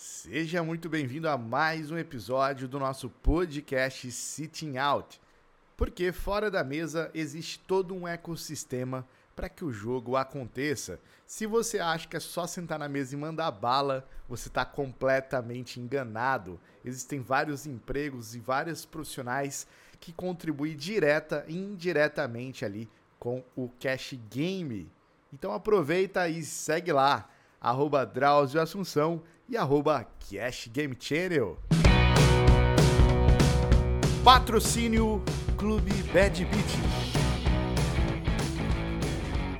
Seja muito bem-vindo a mais um episódio do nosso podcast Sitting Out. Porque fora da mesa existe todo um ecossistema para que o jogo aconteça. Se você acha que é só sentar na mesa e mandar bala, você está completamente enganado. Existem vários empregos e vários profissionais que contribuem direta e indiretamente ali com o Cash Game. Então aproveita e segue lá, arroba Drauzio Assunção e arroba Cash Game Channel. Patrocínio Clube Bad Beat.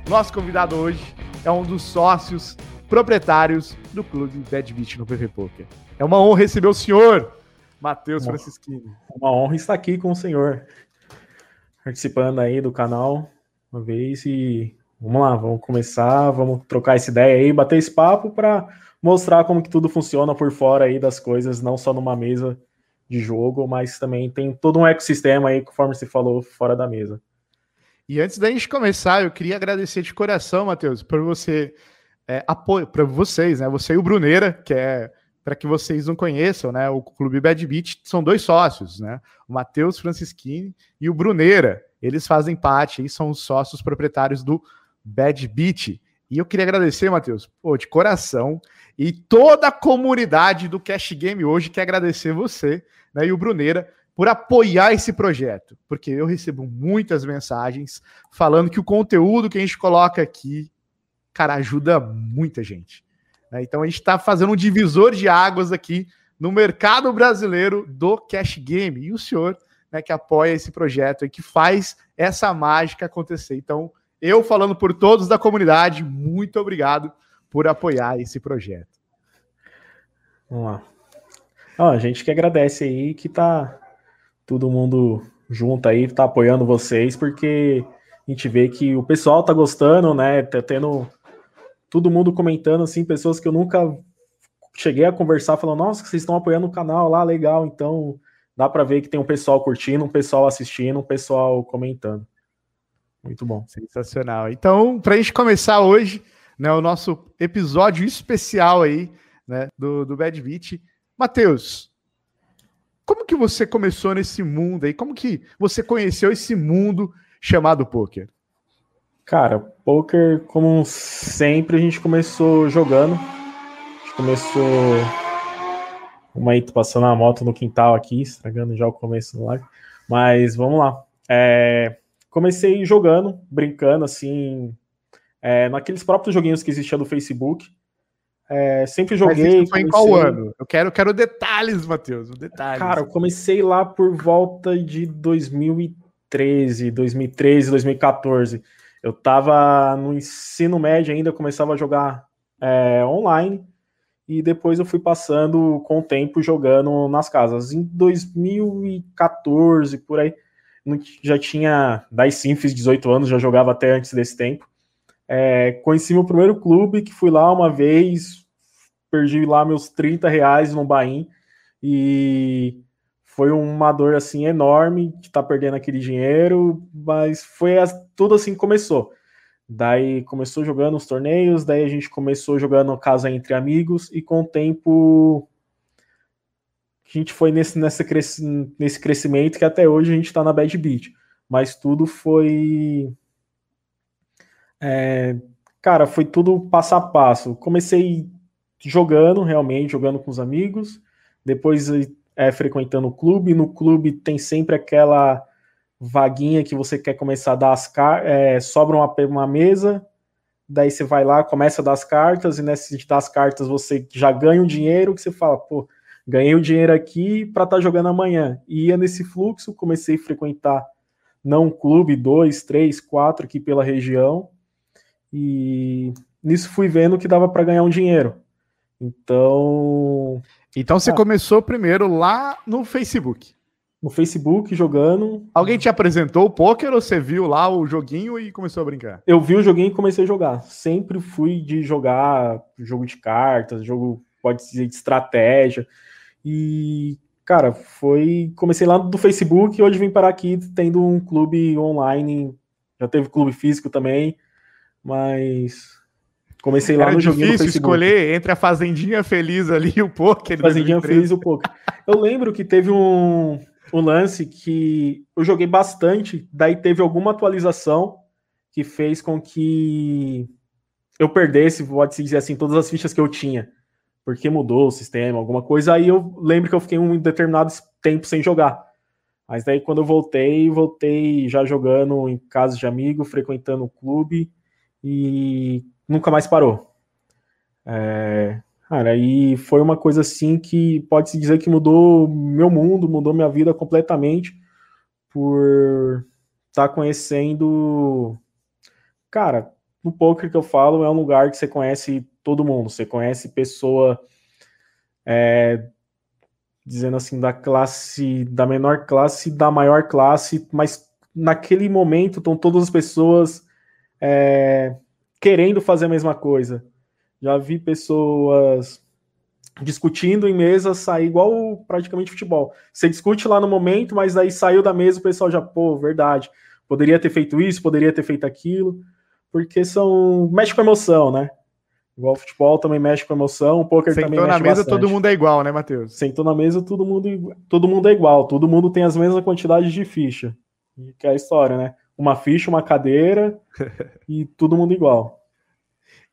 Nosso convidado hoje é um dos sócios proprietários do Clube Bad Beat no PV Poker. É uma honra receber o senhor, Matheus Francisquini. Uma honra estar aqui com o senhor, participando aí do canal uma vez e vamos lá, vamos começar, vamos trocar essa ideia aí, bater esse papo para mostrar como que tudo funciona por fora aí das coisas, não só numa mesa de jogo, mas também tem todo um ecossistema aí, conforme você falou, fora da mesa. E antes da gente começar, eu queria agradecer de coração, Matheus, por você é, apoio para vocês, né? Você e o Bruneira, que é para que vocês não conheçam, né? O Clube Bad Beat são dois sócios, né? O Matheus Francisquini e o Bruneira. Eles fazem parte e são os sócios proprietários do Bad Beat. E eu queria agradecer, Matheus, pô, de coração, e toda a comunidade do Cash Game hoje quer agradecer você né, e o Bruneira por apoiar esse projeto, porque eu recebo muitas mensagens falando que o conteúdo que a gente coloca aqui, cara, ajuda muita gente. Né? Então a gente está fazendo um divisor de águas aqui no mercado brasileiro do Cash Game. E o senhor né, que apoia esse projeto e que faz essa mágica acontecer. Então, eu falando por todos da comunidade, muito obrigado por apoiar esse projeto. Vamos lá. Ó, a gente que agradece aí que tá todo mundo junto aí, tá apoiando vocês, porque a gente vê que o pessoal tá gostando, né? Tá tendo todo mundo comentando, assim, pessoas que eu nunca cheguei a conversar, falando, nossa, vocês estão apoiando o canal lá, legal. Então, dá para ver que tem um pessoal curtindo, um pessoal assistindo, um pessoal comentando. Muito bom. Sensacional. Então, para a gente começar hoje, né, o nosso episódio especial aí, né, do, do Bad Beat. Matheus, como que você começou nesse mundo aí? Como que você conheceu esse mundo chamado poker? Cara, poker, como sempre, a gente começou jogando. A gente começou. Uma aí, passando a moto no quintal aqui, estragando já o começo do live. Mas vamos lá. É, comecei jogando, brincando, assim, é, naqueles próprios joguinhos que existiam do Facebook. É, sempre joguei. Mas foi comecei... em qual ano? Eu quero, quero detalhes, Matheus. Detalhes. Cara, eu comecei lá por volta de 2013, 2013, 2014. Eu tava no ensino médio ainda, começava a jogar é, online e depois eu fui passando com o tempo jogando nas casas. Em 2014, por aí, já tinha 10 sim, fiz 18 anos, já jogava até antes desse tempo. É, conheci meu primeiro clube, que fui lá uma vez, perdi lá meus 30 reais no Bahia e foi uma dor assim enorme de estar tá perdendo aquele dinheiro, mas foi tudo assim que começou. Daí começou jogando os torneios, daí a gente começou jogando casa entre amigos e com o tempo a gente foi nesse, nessa nesse crescimento que até hoje a gente está na Bad Beat. Mas tudo foi. É, cara, foi tudo passo a passo. Comecei jogando, realmente, jogando com os amigos. Depois é, frequentando o clube. No clube tem sempre aquela vaguinha que você quer começar a dar as cartas. É, sobra uma, uma mesa, daí você vai lá, começa a dar as cartas, e nesse de dar as cartas você já ganha um dinheiro que você fala, pô, ganhei o dinheiro aqui para estar tá jogando amanhã. E ia nesse fluxo, comecei a frequentar não um clube, dois, três, quatro aqui pela região. E nisso fui vendo que dava para ganhar um dinheiro. Então. Então você ah, começou primeiro lá no Facebook. No Facebook, jogando. Alguém te apresentou o poker ou você viu lá o joguinho e começou a brincar? Eu vi o joguinho e comecei a jogar. Sempre fui de jogar jogo de cartas, jogo, pode dizer, de estratégia. E, cara, foi. Comecei lá do Facebook e hoje vim parar aqui tendo um clube online. Já teve clube físico também, mas. Comecei lá Era no joguinho difícil escolher entre a Fazendinha Feliz ali e o Poker. Fazendinha Feliz e o Poker. Eu lembro que teve um, um lance que eu joguei bastante, daí teve alguma atualização que fez com que eu perdesse, pode-se dizer assim, todas as fichas que eu tinha. Porque mudou o sistema, alguma coisa. Aí eu lembro que eu fiquei um determinado tempo sem jogar. Mas daí quando eu voltei, voltei já jogando em casa de amigo, frequentando o clube e nunca mais parou. É, cara, aí foi uma coisa assim que pode-se dizer que mudou meu mundo, mudou minha vida completamente por estar tá conhecendo. Cara, no poker que eu falo é um lugar que você conhece todo mundo, você conhece pessoa é, dizendo assim da classe, da menor classe, da maior classe, mas naquele momento estão todas as pessoas é, querendo fazer a mesma coisa. Já vi pessoas discutindo em mesa sair igual praticamente futebol. Você discute lá no momento, mas aí saiu da mesa o pessoal já, pô, verdade, poderia ter feito isso, poderia ter feito aquilo porque são mexe com emoção, né? Igual futebol também mexe com emoção, o poker Sentou também mexe na mesa bastante. todo mundo é igual, né, Matheus? Sentou na mesa todo mundo, todo mundo é igual, todo mundo tem as mesmas quantidades de ficha. Que é a história, né? Uma ficha, uma cadeira e todo mundo igual.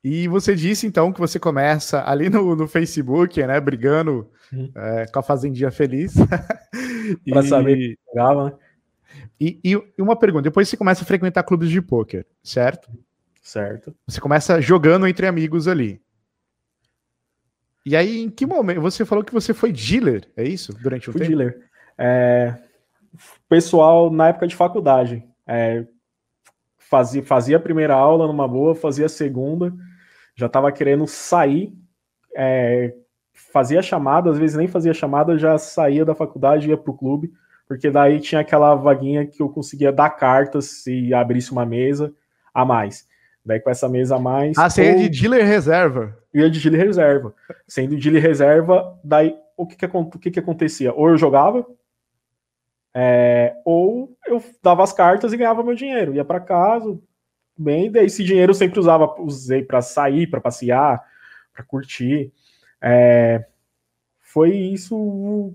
E você disse então que você começa ali no, no Facebook, né, brigando uhum. é, com a Fazendinha Feliz. Para saber que jogava, né? E, e, uma pergunta: depois você começa a frequentar clubes de pôquer, certo? Certo. Você começa jogando entre amigos ali. E aí, em que momento? Você falou que você foi dealer, é isso? Durante um Fui tempo? dealer. É, pessoal, na época de faculdade, é, fazia, fazia a primeira aula numa boa, fazia a segunda, já estava querendo sair, é, fazia chamada, às vezes nem fazia chamada, já saía da faculdade, ia para o clube, porque daí tinha aquela vaguinha que eu conseguia dar cartas se abrisse uma mesa a mais. Daí com essa mesa a mais. Ah, você ou... ia de dealer reserva. Ia de dealer reserva. Sendo dealer reserva, daí o que que, o que, que acontecia? Ou eu jogava, é, ou eu dava as cartas e ganhava meu dinheiro. Ia para casa, bem, daí esse dinheiro eu sempre usava, usei para sair, para passear, para curtir. É, foi isso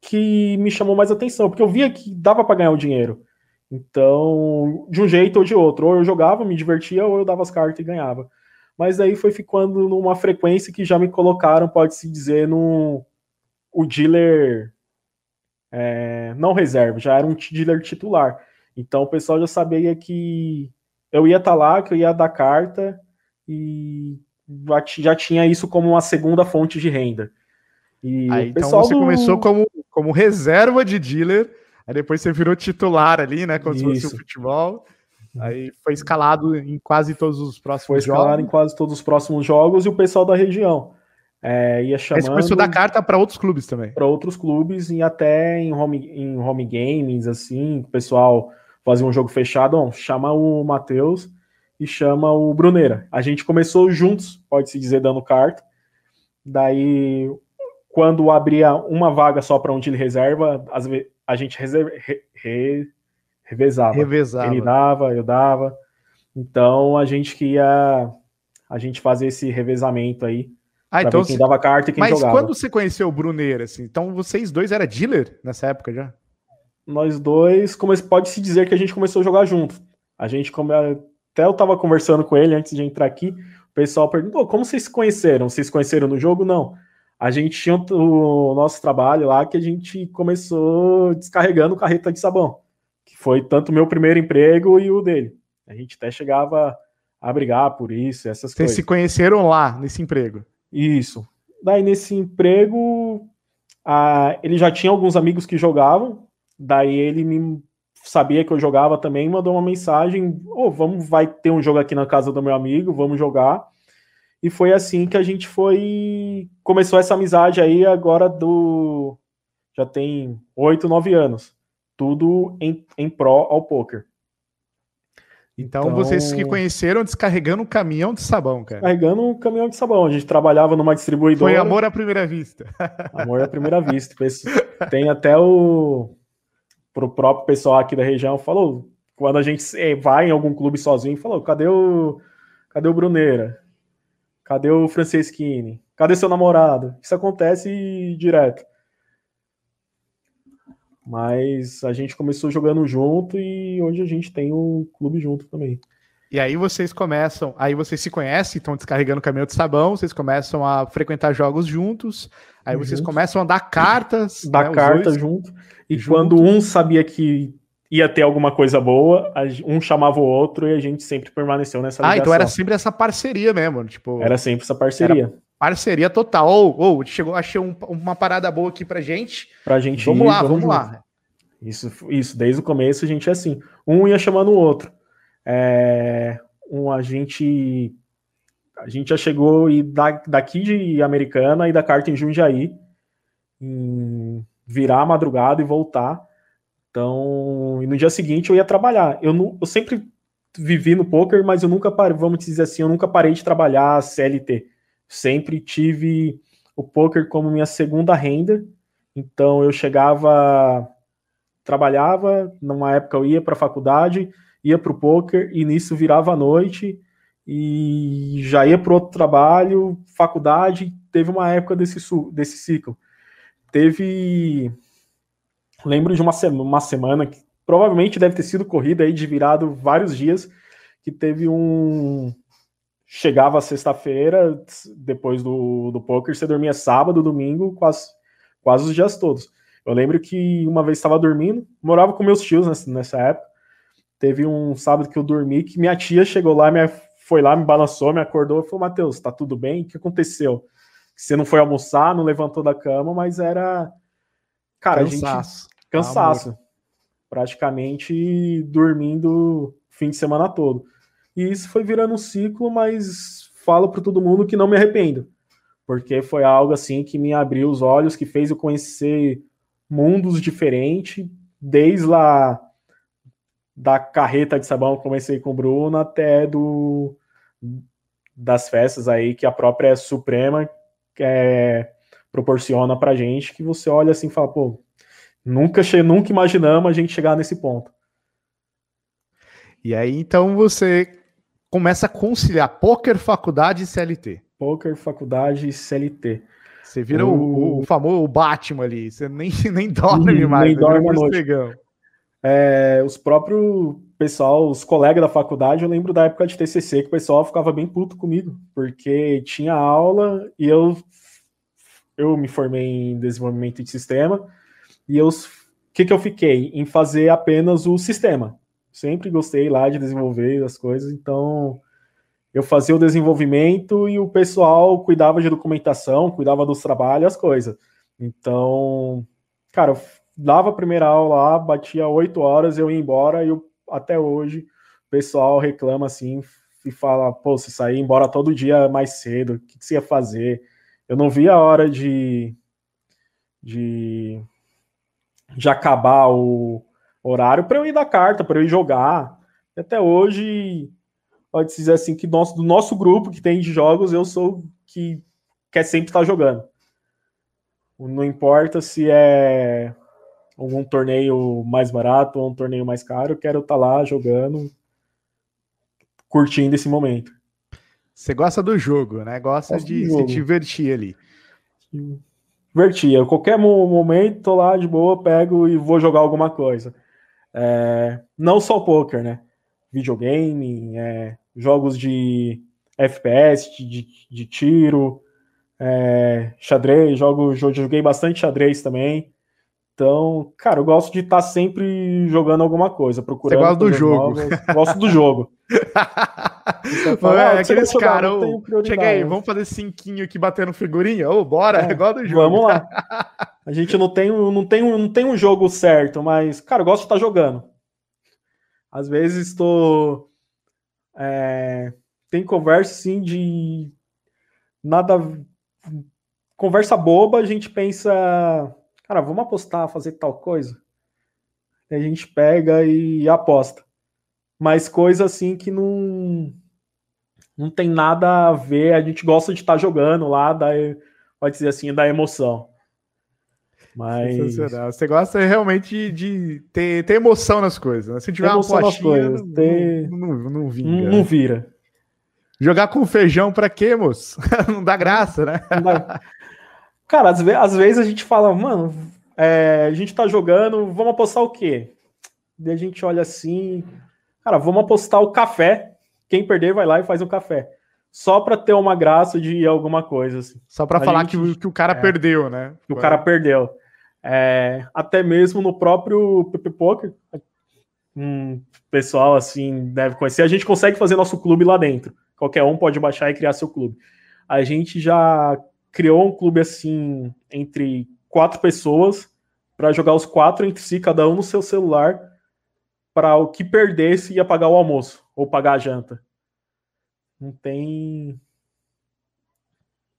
que me chamou mais atenção, porque eu via que dava para ganhar o dinheiro. Então, de um jeito ou de outro, ou eu jogava, me divertia, ou eu dava as cartas e ganhava. Mas aí foi ficando numa frequência que já me colocaram, pode-se dizer, no o dealer é, não reserva, já era um dealer titular. Então o pessoal já sabia que eu ia estar tá lá, que eu ia dar carta e já tinha isso como uma segunda fonte de renda. E aí, então você do... começou como, como reserva de dealer Aí depois você virou titular ali, né? Se fosse o futebol. Aí foi escalado em quase todos os próximos foi jogos. Foi escalado em quase todos os próximos jogos e o pessoal da região. É, ia chamando. Aí você começou a dar carta para outros clubes também. Para outros clubes e até em home, em home games, assim, o pessoal fazia um jogo fechado. Ó, chama o Matheus e chama o Bruneira. A gente começou juntos, pode-se dizer, dando carta. Daí, quando abria uma vaga só para um de reserva, às vezes a gente reserva, re, re, revezava. revezava. Ele dava, eu dava. Então a gente que ia a gente fazer esse revezamento aí. Ah, então quem dava carta e quem mas jogava. Mas quando você conheceu o Bruneiro, assim, então vocês dois eram dealer nessa época já? Nós dois, pode-se dizer que a gente começou a jogar junto. A gente, como até eu tava conversando com ele antes de entrar aqui, o pessoal perguntou, como vocês se conheceram? Vocês se conheceram no jogo? Não a gente tinha o nosso trabalho lá que a gente começou descarregando carreta de sabão, que foi tanto o meu primeiro emprego e o dele. A gente até chegava a brigar por isso, essas Vocês coisas. Vocês se conheceram lá, nesse emprego? Isso. Daí, nesse emprego, a, ele já tinha alguns amigos que jogavam, daí ele me sabia que eu jogava também, mandou uma mensagem, oh, vamos, vai ter um jogo aqui na casa do meu amigo, vamos jogar. E foi assim que a gente foi. Começou essa amizade aí agora do. Já tem oito, nove anos. Tudo em, em pró ao poker. Então, então, vocês se conheceram descarregando um caminhão de sabão, cara. Carregando um caminhão de sabão. A gente trabalhava numa distribuidora. Foi amor à primeira vista. Amor à primeira vista. Tem até o. Pro próprio pessoal aqui da região falou. Quando a gente vai em algum clube sozinho, falou: cadê o. Cadê o Bruneira? Cadê o Franceschini? Cadê seu namorado? Isso acontece direto. Mas a gente começou jogando junto e hoje a gente tem o clube junto também. E aí vocês começam, aí vocês se conhecem, estão descarregando o caminhão de sabão, vocês começam a frequentar jogos juntos, aí vocês começam a dar cartas. Dar né, carta junto. E junto. quando um sabia que ia ter alguma coisa boa, um chamava o outro e a gente sempre permaneceu nessa ligação. Ah, então era sempre essa parceria mesmo, tipo... Era sempre essa parceria. Parceria total. Ou, oh, oh, chegou, achei um, uma parada boa aqui pra gente. Pra gente Vamos ir, lá, vamos, vamos lá. Isso, isso, desde o começo a gente é assim. Um ia chamando o outro. É, um, a gente a gente já chegou e da, daqui de Americana e da carta em Jundiaí, em virar a madrugada e voltar. Então, e no dia seguinte eu ia trabalhar. Eu, não, eu sempre vivi no poker, mas eu nunca parei, vamos dizer assim, eu nunca parei de trabalhar CLT. Sempre tive o poker como minha segunda renda. Então eu chegava, trabalhava, numa época eu ia para a faculdade, ia para o poker e nisso virava a noite e já ia para outro trabalho, faculdade. Teve uma época desse, desse ciclo. Teve lembro de uma, semana, uma semana que provavelmente deve ter sido corrida aí de virado vários dias, que teve um. Chegava sexta-feira, depois do, do poker, você dormia sábado, domingo, quase, quase os dias todos. Eu lembro que uma vez estava dormindo, morava com meus tios nessa, nessa época. Teve um sábado que eu dormi, que minha tia chegou lá, minha, foi lá, me balançou, me acordou e falou: Matheus, tá tudo bem? O que aconteceu? Você não foi almoçar, não levantou da cama, mas era. Cara, Cansaço. a gente cansaço. Amor. Praticamente dormindo fim de semana todo. E isso foi virando um ciclo, mas falo para todo mundo que não me arrependo. Porque foi algo assim que me abriu os olhos, que fez eu conhecer mundos diferentes, desde lá da carreta de sabão que comecei com o Bruno até do das festas aí que a própria Suprema é, proporciona pra gente, que você olha assim e fala, pô, Nunca, nunca imaginamos a gente chegar nesse ponto. E aí, então, você começa a conciliar poker, faculdade e CLT. Poker, faculdade e CLT. Você vira o, o, o famoso Batman ali, você nem, nem dorme mais. Nem dorme à noite. É, os próprios pessoal, os colegas da faculdade, eu lembro da época de TCC que o pessoal ficava bem puto comigo, porque tinha aula e eu, eu me formei em desenvolvimento de sistema, e eu, o que, que eu fiquei? Em fazer apenas o sistema. Sempre gostei lá de desenvolver as coisas, então eu fazia o desenvolvimento e o pessoal cuidava de documentação, cuidava dos trabalhos, as coisas. Então, cara, eu dava a primeira aula lá, batia oito horas, eu ia embora e eu, até hoje o pessoal reclama assim e fala, pô, você sair embora todo dia mais cedo, o que, que você ia fazer? Eu não via a hora de, de de acabar o horário para eu ir dar carta, para eu ir jogar. E até hoje, pode dizer assim, que nosso, do nosso grupo que tem de jogos, eu sou que quer sempre estar jogando. Não importa se é algum torneio mais barato ou um torneio mais caro, eu quero estar lá jogando, curtindo esse momento. Você gosta do jogo, né? Gosta Gosto de se divertir ali. Sim divertia. Qualquer momento, tô lá de boa, pego e vou jogar alguma coisa. É, não só poker, né? Videogame, é, jogos de FPS, de, de tiro, é, xadrez, jogo, joguei bastante xadrez também. Então, cara, eu gosto de estar tá sempre jogando alguma coisa, procurando. Você gosta do jogo. Novas. Gosto do jogo. Fala, é, ah, aqueles caras, chega aí, vamos fazer cinquinho aqui batendo figurinha? Ô, oh, bora, é, igual do jogo. Vamos lá. A gente não tem, não, tem, não tem um jogo certo, mas, cara, eu gosto de estar jogando. Às vezes estou. É, tem conversa assim de. Nada. Conversa boba, a gente pensa. Cara, vamos apostar, fazer tal coisa. E a gente pega e aposta mas coisa assim que não não tem nada a ver. A gente gosta de estar tá jogando lá, da, pode dizer assim, da emoção. Mas você gosta realmente de ter, ter emoção nas coisas. Né? Se tiver emoção uma nas coisas, não, ter... não, não, não, vinga. Não, não vira. Jogar com feijão pra quê, moço? Não dá graça, né? Cara, às, ve às, vezes a gente fala, mano, é, a gente tá jogando, vamos apostar o quê? Daí a gente olha assim, cara, vamos apostar o café. Quem perder vai lá e faz um café. Só para ter uma graça de alguma coisa. Assim. Só para falar gente, que, que, o cara é, perdeu, né? Que o cara perdeu. É, até mesmo no próprio PP Poker, um pessoal assim deve conhecer. A gente consegue fazer nosso clube lá dentro. Qualquer um pode baixar e criar seu clube. A gente já criou um clube assim entre quatro pessoas para jogar os quatro entre si, cada um no seu celular, para o que perdesse ia pagar o almoço ou pagar a janta. Não tem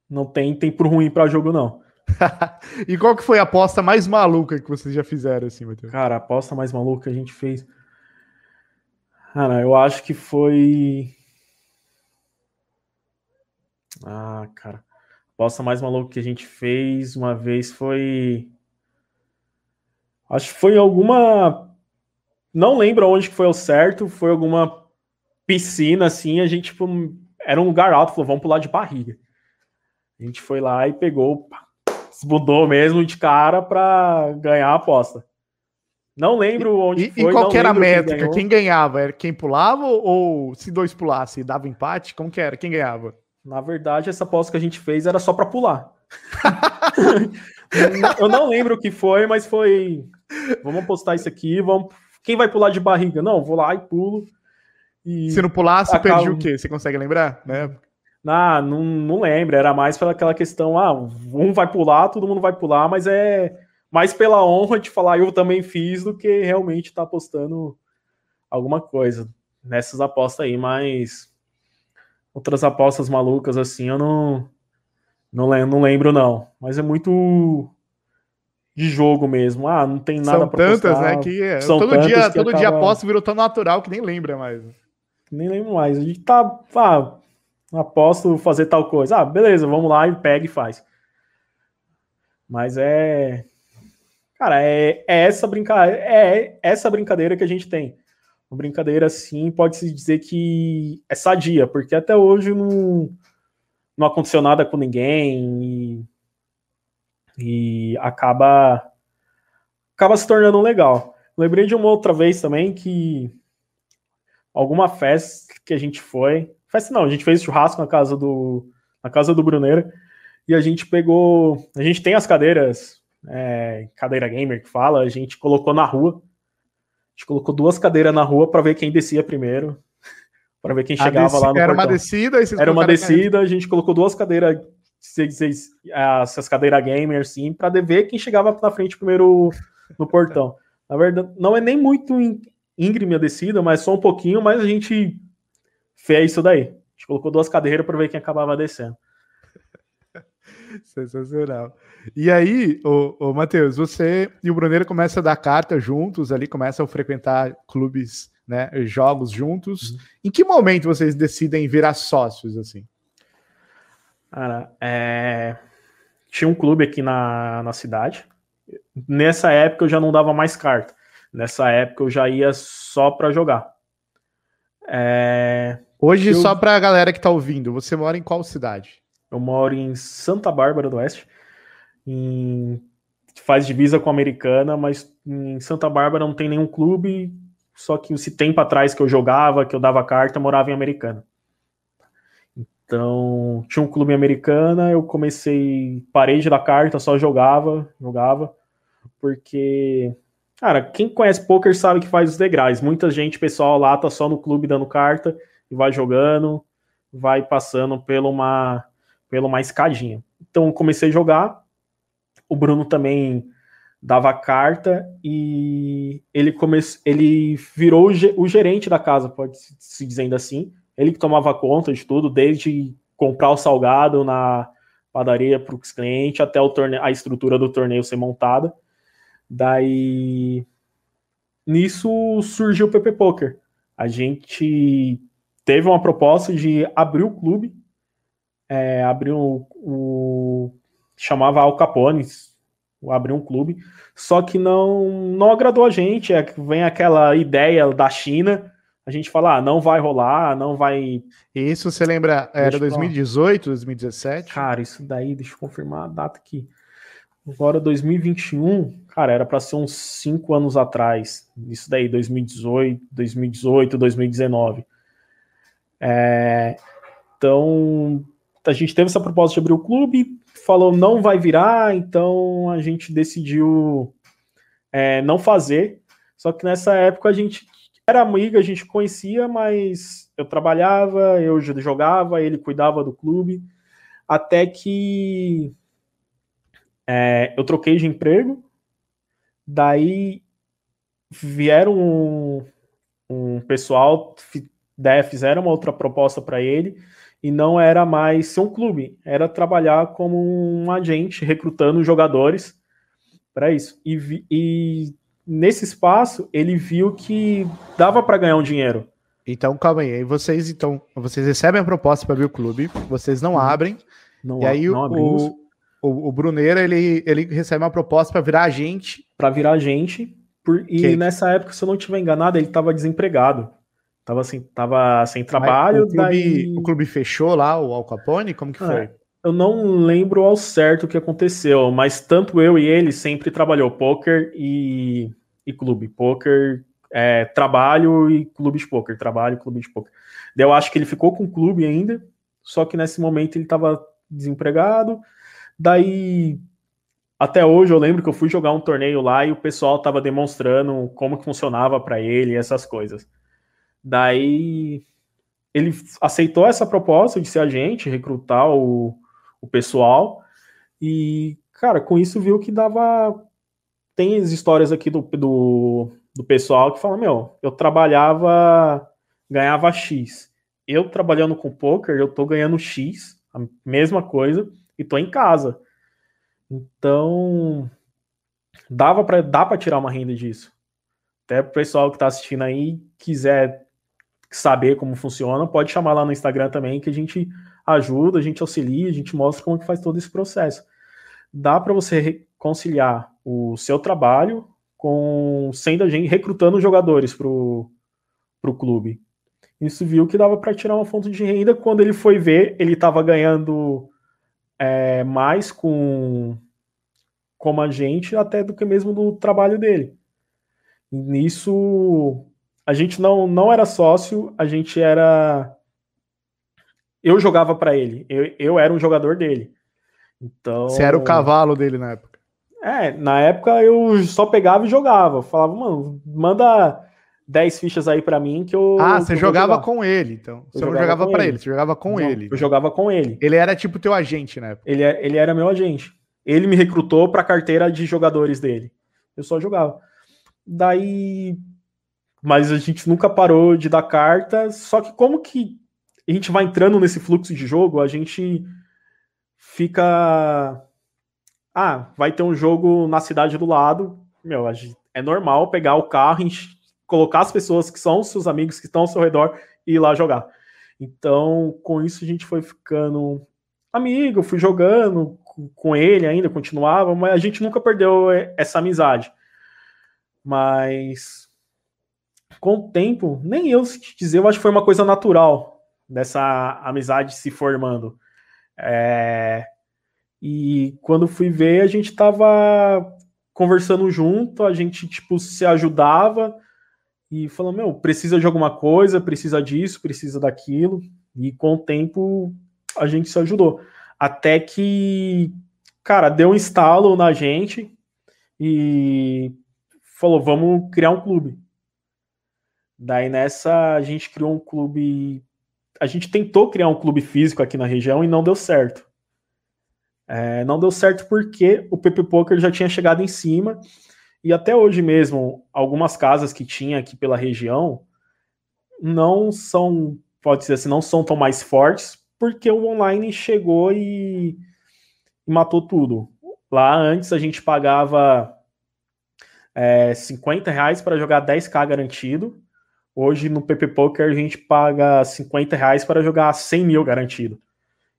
não tem tempo ruim para jogo não. e qual que foi a aposta mais maluca que vocês já fizeram assim, Matheus? Cara, a aposta mais maluca que a gente fez. Cara, eu acho que foi Ah, cara. A aposta mais maluca que a gente fez uma vez foi Acho que foi alguma não lembro onde que foi o certo, foi alguma piscina assim, a gente tipo, era um lugar alto, falou, vamos pular de barriga. A gente foi lá e pegou, mudou mesmo de cara para ganhar a aposta. Não lembro onde e, foi. E qual era a métrica? Quem, quem, ganhava? Era quem pulava ou se dois pulasse, dava empate? Como que era? Quem ganhava? Na verdade, essa aposta que a gente fez era só para pular. eu não lembro o que foi, mas foi. Vamos apostar isso aqui, vamos quem vai pular de barriga? Não, vou lá e pulo. E Se não pulasse, acaba... perdi o quê? Você consegue lembrar? Né? Ah, não, não lembro. Era mais pela aquela questão, ah, um vai pular, todo mundo vai pular, mas é mais pela honra de falar eu também fiz do que realmente estar tá apostando alguma coisa nessas apostas aí, mas outras apostas malucas assim eu não não lembro, não lembro não, mas é muito de jogo mesmo. Ah, não tem nada para tantas, postar. né? Que é. São todo dia, todo acaba... dia aposto virou tão natural que nem lembra mais. Nem lembro mais. A gente tá, ah, aposto fazer tal coisa. Ah, beleza, vamos lá e pega e faz. Mas é Cara, é, é essa brincadeira, é essa brincadeira que a gente tem. Uma brincadeira assim, pode-se dizer que é sadia, porque até hoje não, não aconteceu nada com ninguém. E e acaba acaba se tornando legal. Lembrei de uma outra vez também que alguma festa que a gente foi, festa não, a gente fez churrasco na casa do na casa do Bruneira e a gente pegou, a gente tem as cadeiras, é, cadeira gamer que fala, a gente colocou na rua, a gente colocou duas cadeiras na rua para ver quem descia primeiro, para ver quem chegava lá no Era portão. uma descida, era uma descida, a gente colocou duas cadeiras essas cadeiras gamer, assim, para ver quem chegava na frente primeiro no portão. Na verdade, não é nem muito íngreme a descida, mas só um pouquinho, mas a gente fez isso daí. A gente colocou duas cadeiras para ver quem acabava descendo. Sensacional. E aí, o, o Matheus, você e o Bruneiro começam a dar carta juntos ali, começam a frequentar clubes, né, jogos juntos. Uhum. Em que momento vocês decidem virar sócios assim? Cara, é... tinha um clube aqui na, na cidade. Nessa época eu já não dava mais carta. Nessa época eu já ia só para jogar. É... Hoje, eu... só para a galera que está ouvindo, você mora em qual cidade? Eu moro em Santa Bárbara do Oeste. Em... Faz divisa com a Americana, mas em Santa Bárbara não tem nenhum clube. Só que esse tempo atrás que eu jogava, que eu dava carta, eu morava em Americana. Então, tinha um clube americana, eu comecei, parei de dar carta, só jogava, jogava, porque, cara, quem conhece poker sabe que faz os degraus. Muita gente, pessoal lá, tá só no clube dando carta e vai jogando, vai passando pela uma, pela uma escadinha. Então, comecei a jogar, o Bruno também dava carta e ele come... ele virou o gerente da casa, pode se dizendo assim ele que tomava conta de tudo, desde comprar o salgado na padaria para os clientes até o torneio, a estrutura do torneio ser montada. Daí nisso surgiu o PP Poker. A gente teve uma proposta de abrir o clube, é, abrir o, o chamava Al Capones, abrir um clube, só que não não agradou a gente. É, vem aquela ideia da China a gente fala, ah, não vai rolar, não vai. Isso você lembra, era 2018, 2017? Cara, isso daí, deixa eu confirmar a data aqui. Agora 2021, cara, era para ser uns cinco anos atrás. Isso daí, 2018, 2018, 2019. É, então, a gente teve essa proposta de abrir o clube, falou não vai virar, então a gente decidiu é, não fazer. Só que nessa época a gente era amigo, a gente conhecia, mas eu trabalhava, eu jogava, ele cuidava do clube, até que é, eu troquei de emprego, daí vieram um, um pessoal, daí fizeram uma outra proposta para ele, e não era mais ser um clube, era trabalhar como um agente recrutando jogadores para isso. E, e, nesse espaço ele viu que dava para ganhar um dinheiro. Então, calma aí. vocês então vocês recebem a proposta para abrir o clube, vocês não abrem. Não, e aí não o, o, o Bruneira ele, ele recebe uma proposta para virar agente. Para virar agente. Por, e que... nessa época, se eu não estiver enganado, ele estava desempregado. Tava assim, tava sem trabalho. o, clube, daí... o clube fechou lá, o Al Capone? Como que ah, foi? Eu não lembro ao certo o que aconteceu, mas tanto eu e ele sempre trabalhou poker e, e clube. Poker, é, trabalho e clube de poker. Trabalho e clube de poker. Daí eu acho que ele ficou com o clube ainda, só que nesse momento ele estava desempregado. Daí até hoje eu lembro que eu fui jogar um torneio lá e o pessoal estava demonstrando como que funcionava para ele essas coisas. Daí ele aceitou essa proposta de ser agente, recrutar o, o pessoal, e, cara, com isso viu que dava. Tem as histórias aqui do, do, do pessoal que fala: Meu, eu trabalhava, ganhava X. Eu trabalhando com poker, eu tô ganhando X, a mesma coisa, e tô em casa. Então, dava para dá para tirar uma renda disso. Até o pessoal que está assistindo aí quiser saber como funciona, pode chamar lá no Instagram também, que a gente ajuda, a gente auxilia, a gente mostra como que faz todo esse processo. Dá para você conciliar o seu trabalho com sendo a gente recrutando jogadores para o clube. Isso viu que dava para tirar uma fonte de renda. Quando ele foi ver, ele estava ganhando é, mais com como agente até do que mesmo do trabalho dele. Nisso a gente não, não era sócio, a gente era. Eu jogava para ele, eu, eu era um jogador dele. Então. Você era o cavalo dele na época. É, na época eu só pegava e jogava. Falava, mano, manda 10 fichas aí para mim que eu. Ah, você jogava com ele, então. Você não jogava para ele. ele, você jogava com não, ele. Eu jogava com ele. Ele era tipo teu agente na época. Ele, é, ele era meu agente. Ele me recrutou para a carteira de jogadores dele. Eu só jogava. Daí mas a gente nunca parou de dar carta. Só que como que a gente vai entrando nesse fluxo de jogo, a gente fica. Ah, vai ter um jogo na cidade do lado. Meu, é normal pegar o carro, colocar as pessoas que são seus amigos, que estão ao seu redor e ir lá jogar. Então, com isso a gente foi ficando amigo, fui jogando com ele ainda, continuava, mas a gente nunca perdeu essa amizade. Mas com o tempo, nem eu te dizer, eu acho que foi uma coisa natural dessa amizade se formando. É... E quando fui ver, a gente tava conversando junto, a gente tipo se ajudava e falando, meu, precisa de alguma coisa, precisa disso, precisa daquilo. E com o tempo a gente se ajudou. Até que, cara, deu um instalo na gente e falou, vamos criar um clube. Daí nessa a gente criou um clube. A gente tentou criar um clube físico aqui na região e não deu certo. É, não deu certo porque o PP Poker já tinha chegado em cima e até hoje mesmo algumas casas que tinha aqui pela região não são, pode dizer assim, não são tão mais fortes porque o online chegou e, e matou tudo. Lá antes a gente pagava é, 50 reais para jogar 10k garantido Hoje no PP Poker a gente paga 50 reais para jogar 100 mil garantido.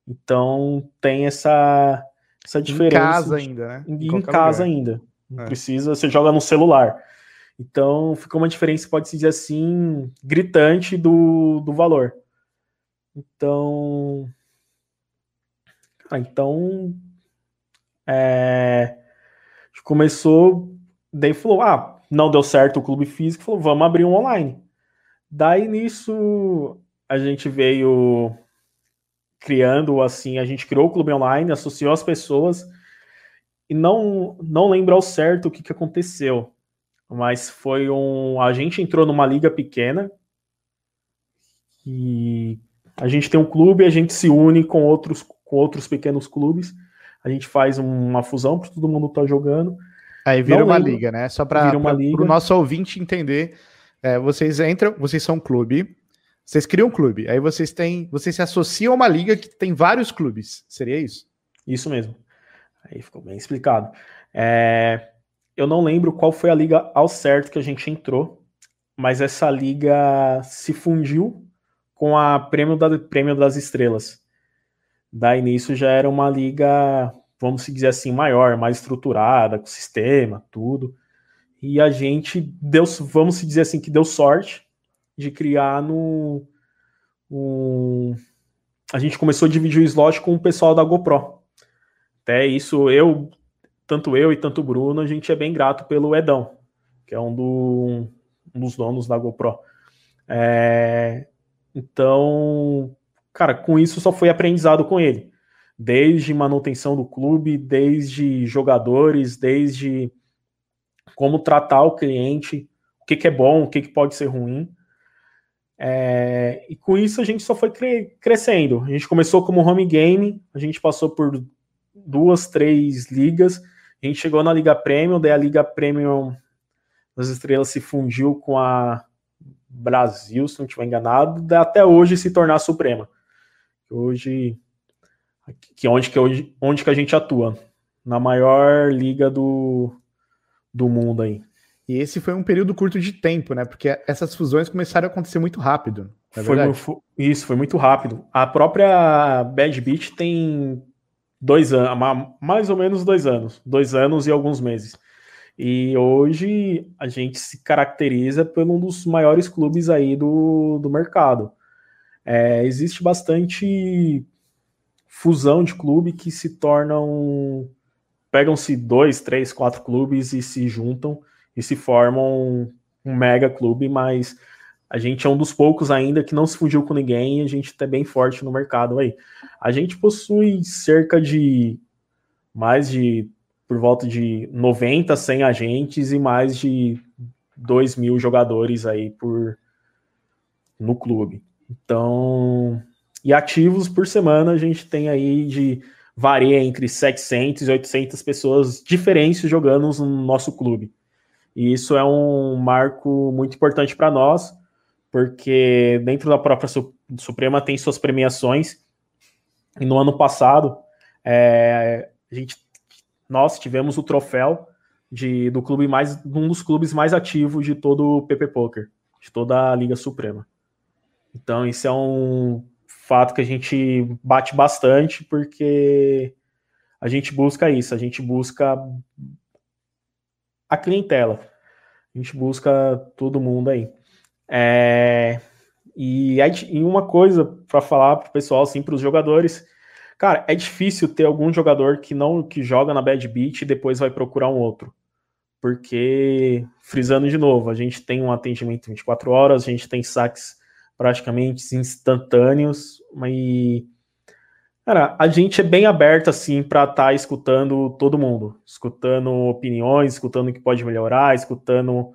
Então tem essa, essa diferença. Em casa ainda, né? Em, em casa lugar. ainda. Não é. precisa, você joga no celular. Então ficou uma diferença, pode-se dizer assim, gritante do, do valor. Então. Cara, então. É, começou, daí falou: ah, não deu certo o clube físico, falou: vamos abrir um online. Daí nisso a gente veio criando assim, a gente criou o clube online, associou as pessoas e não não lembro ao certo o que, que aconteceu, mas foi um a gente entrou numa liga pequena e a gente tem um clube, a gente se une com outros com outros pequenos clubes, a gente faz uma fusão para todo mundo estar tá jogando. Aí vira não uma lembro, liga, né? Só para o nosso ouvinte entender, é, vocês entram, vocês são um clube, vocês criam um clube, aí vocês têm, vocês se associam a uma liga que tem vários clubes. Seria isso? Isso mesmo. Aí ficou bem explicado. É, eu não lembro qual foi a liga ao certo que a gente entrou, mas essa liga se fundiu com a Prêmio, da, Prêmio das Estrelas. Daí nisso já era uma liga, vamos dizer assim, maior, mais estruturada, com sistema, tudo. E a gente deu, vamos dizer assim, que deu sorte de criar no. Um, a gente começou a dividir o slot com o pessoal da GoPro. Até isso, eu, tanto eu e tanto o Bruno, a gente é bem grato pelo Edão, que é um, do, um dos donos da GoPro. É, então, cara, com isso só foi aprendizado com ele. Desde manutenção do clube, desde jogadores, desde como tratar o cliente, o que, que é bom, o que, que pode ser ruim. É, e com isso a gente só foi cre crescendo. A gente começou como home game, a gente passou por duas, três ligas, a gente chegou na Liga Premium, daí a Liga Premium das Estrelas se fundiu com a Brasil, se não estiver enganado, até hoje se tornar a Suprema. Hoje, que onde que hoje, onde que a gente atua? Na maior liga do, do mundo aí. E esse foi um período curto de tempo, né? Porque essas fusões começaram a acontecer muito rápido. É foi, isso, foi muito rápido. A própria Bad Beat tem dois anos, mais ou menos dois anos, dois anos e alguns meses. E hoje a gente se caracteriza por um dos maiores clubes aí do, do mercado. É, existe bastante fusão de clube que se tornam. Pegam-se dois, três, quatro clubes e se juntam e se formam um mega clube, mas a gente é um dos poucos ainda que não se fugiu com ninguém e a gente está bem forte no mercado aí. A gente possui cerca de mais de por volta de 90, 100 agentes e mais de 2 mil jogadores aí por no clube. Então, e ativos por semana a gente tem aí de varia entre 700 e 800 pessoas diferentes jogando no nosso clube. E isso é um marco muito importante para nós, porque dentro da própria Suprema tem suas premiações. E no ano passado, é, a gente, nós tivemos o troféu de, do clube mais, um dos clubes mais ativos de todo o PP Poker, de toda a Liga Suprema. Então, isso é um fato que a gente bate bastante, porque a gente busca isso, a gente busca a clientela. A gente busca todo mundo aí. É, e, e uma coisa para falar para o pessoal, assim, para os jogadores, cara, é difícil ter algum jogador que não que joga na Bad Beat e depois vai procurar um outro. Porque, frisando de novo, a gente tem um atendimento 24 horas, a gente tem saques praticamente instantâneos, e Cara, a gente é bem aberto assim para estar tá escutando todo mundo, escutando opiniões, escutando o que pode melhorar, escutando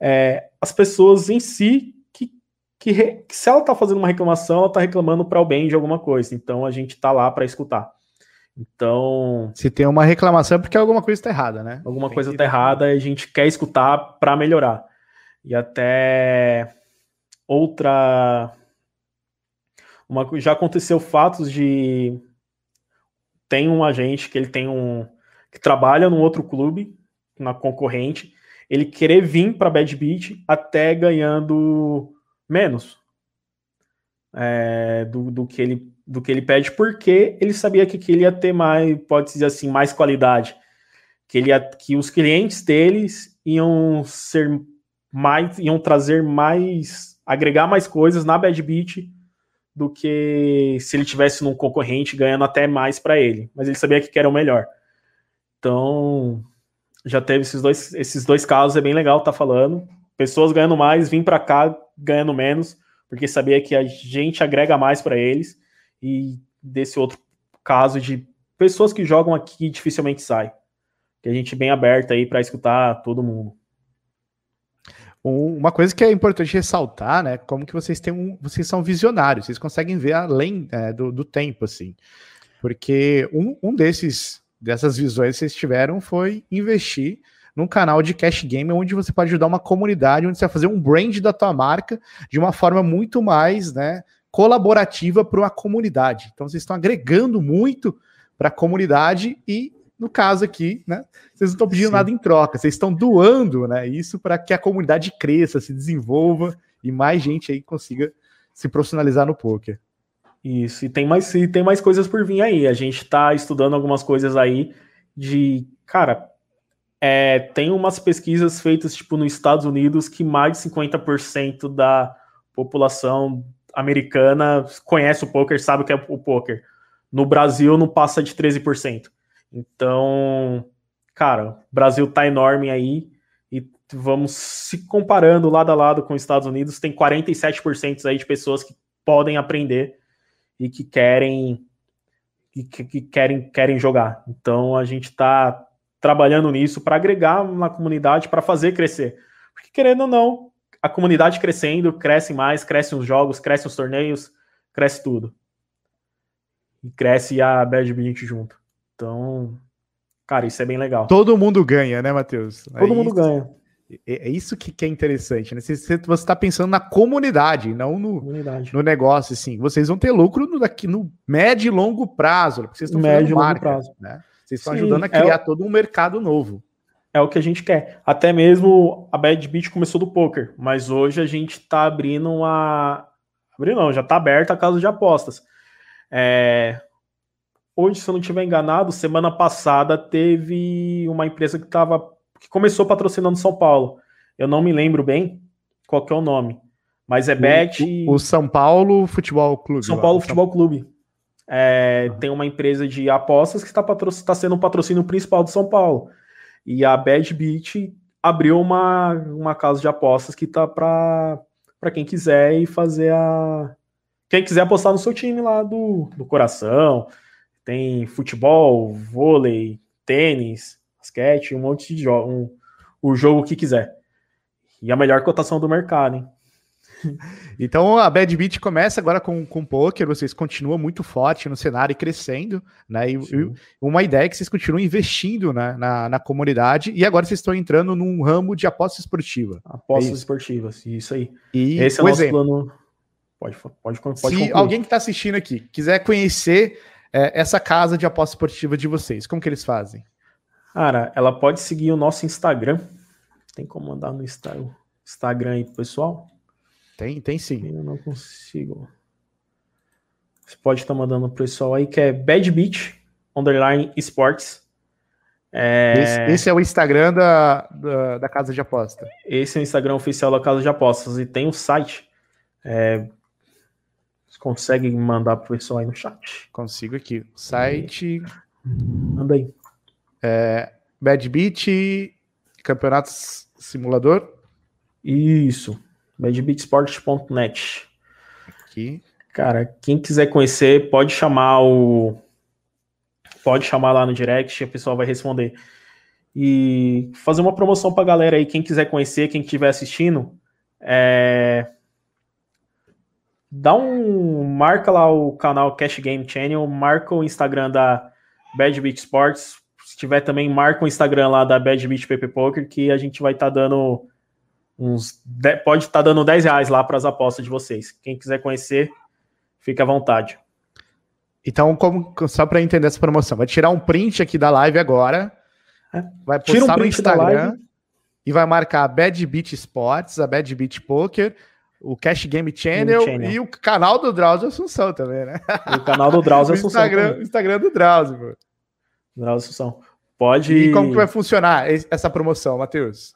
é, as pessoas em si que, que, que se ela está fazendo uma reclamação, ela está reclamando para o bem de alguma coisa. Então a gente está lá para escutar. Então, se tem uma reclamação é porque alguma coisa está errada, né? Alguma tem coisa está errada e a gente quer escutar para melhorar. E até outra uma, já aconteceu fatos de tem um agente que ele tem um que trabalha num outro clube, na concorrente, ele querer vir para Bad Beat até ganhando menos é, do, do, que ele, do que ele pede, porque ele sabia que, que ele ia ter mais, pode dizer assim, mais qualidade. Que, ele que os clientes deles iam ser mais, iam trazer mais, agregar mais coisas na Bad Beat do que se ele tivesse num concorrente ganhando até mais para ele. Mas ele sabia que era o melhor. Então, já teve esses dois, esses dois casos, é bem legal tá falando. Pessoas ganhando mais, vim para cá ganhando menos, porque sabia que a gente agrega mais para eles. E desse outro caso de pessoas que jogam aqui dificilmente sai. Que a gente é bem aberta aí para escutar todo mundo. Uma coisa que é importante ressaltar, né? Como que vocês têm um, vocês são visionários, vocês conseguem ver além é, do, do, tempo, assim. Porque um, um desses dessas visões que vocês tiveram foi investir num canal de cash game onde você pode ajudar uma comunidade, onde você vai fazer um brand da tua marca de uma forma muito mais, né, colaborativa para a comunidade. Então vocês estão agregando muito para a comunidade e no caso aqui, né, vocês não estão pedindo Sim. nada em troca, vocês estão doando, né, isso para que a comunidade cresça, se desenvolva e mais gente aí consiga se profissionalizar no poker. Isso, e tem mais, e tem mais coisas por vir aí. A gente está estudando algumas coisas aí de, cara, é, tem umas pesquisas feitas tipo nos Estados Unidos que mais de 50% da população americana conhece o poker, sabe o que é o poker. No Brasil não passa de 13%. Então, cara, o Brasil tá enorme aí e vamos se comparando lado a lado com os Estados Unidos, tem 47% aí de pessoas que podem aprender e que querem que, que querem querem jogar. Então a gente está trabalhando nisso para agregar na comunidade, para fazer crescer. Porque querendo ou não, a comunidade crescendo, cresce mais, crescem os jogos, crescem os torneios, cresce tudo. E cresce a Bad Beat junto. Então, cara, isso é bem legal. Todo mundo ganha, né, Matheus? Todo é mundo isso, ganha. É, é isso que, que é interessante, né? Você está pensando na comunidade, não no, comunidade. no negócio, assim. Vocês vão ter lucro no, daqui, no médio e longo prazo, porque vocês estão médio e longo prazo. Né? Vocês estão Sim, ajudando a criar é o, todo um mercado novo. É o que a gente quer. Até mesmo a Bad Beat começou do poker, mas hoje a gente está abrindo uma. Abrindo não, já está aberta a casa de apostas. É, hoje, se eu não estiver enganado, semana passada teve uma empresa que tava, que começou patrocinando São Paulo. Eu não me lembro bem qual é o nome, mas é Bet. O, o, São Paulo Futebol Clube. São Paulo Futebol Clube. É, uhum. Tem uma empresa de apostas que está tá sendo o patrocínio principal do São Paulo. E a Bad Beat abriu uma, uma casa de apostas que tá para quem quiser e fazer a. Quem quiser apostar no seu time lá do, do coração, tem futebol, vôlei, tênis, basquete, um monte de jogo, um, o jogo que quiser. E a melhor cotação do mercado, hein? Então a Bad Beat começa agora com, com poker, vocês continuam muito forte no cenário e crescendo, né? E, e uma ideia é que vocês continuam investindo né, na, na comunidade e agora vocês estão entrando num ramo de aposta esportiva. Apostas é esportivas, isso aí. E esse é o nosso exemplo. plano. Pode, pode, pode Se concluir. alguém que está assistindo aqui quiser conhecer é, essa casa de aposta esportiva de vocês? Como que eles fazem? Cara, ela pode seguir o nosso Instagram. Tem como mandar no Instagram aí, pessoal? Tem, tem sim. Eu não consigo. Você pode estar tá mandando pro pessoal aí, que é Bad Beach, underline esportes. É... Esse, esse, é o Instagram da, da, da, Casa de Aposta. Esse é o Instagram oficial da Casa de Apostas. E tem o site é, consegue mandar pro pessoal aí no chat? Consigo aqui. Site. Manda aí. É, Bad Beat, Campeonatos Simulador. Isso. badbeatsport.net. Aqui. Cara, quem quiser conhecer, pode chamar o. Pode chamar lá no direct, o pessoal vai responder. E fazer uma promoção pra galera aí, quem quiser conhecer, quem estiver assistindo. É, dá um. Marca lá o canal Cash Game Channel, marca o Instagram da Bad Beat Sports. Se tiver também, marca o Instagram lá da Bad Beat PP Poker, que a gente vai estar tá dando uns. Pode estar tá dando 10 reais lá para as apostas de vocês. Quem quiser conhecer, fica à vontade. Então, como, só para entender essa promoção, vai tirar um print aqui da live agora, é. vai postar um no Instagram e vai marcar a Bad Beat Sports, a Bad Beat Poker, o Cash Game Channel, Channel, e o canal do Drauzio Assunção também, né? o canal do Drauzio Assunção. Instagram, Instagram do Drauzio, pô. Drauzio Assunção. Pode. E como que vai funcionar essa promoção, Matheus?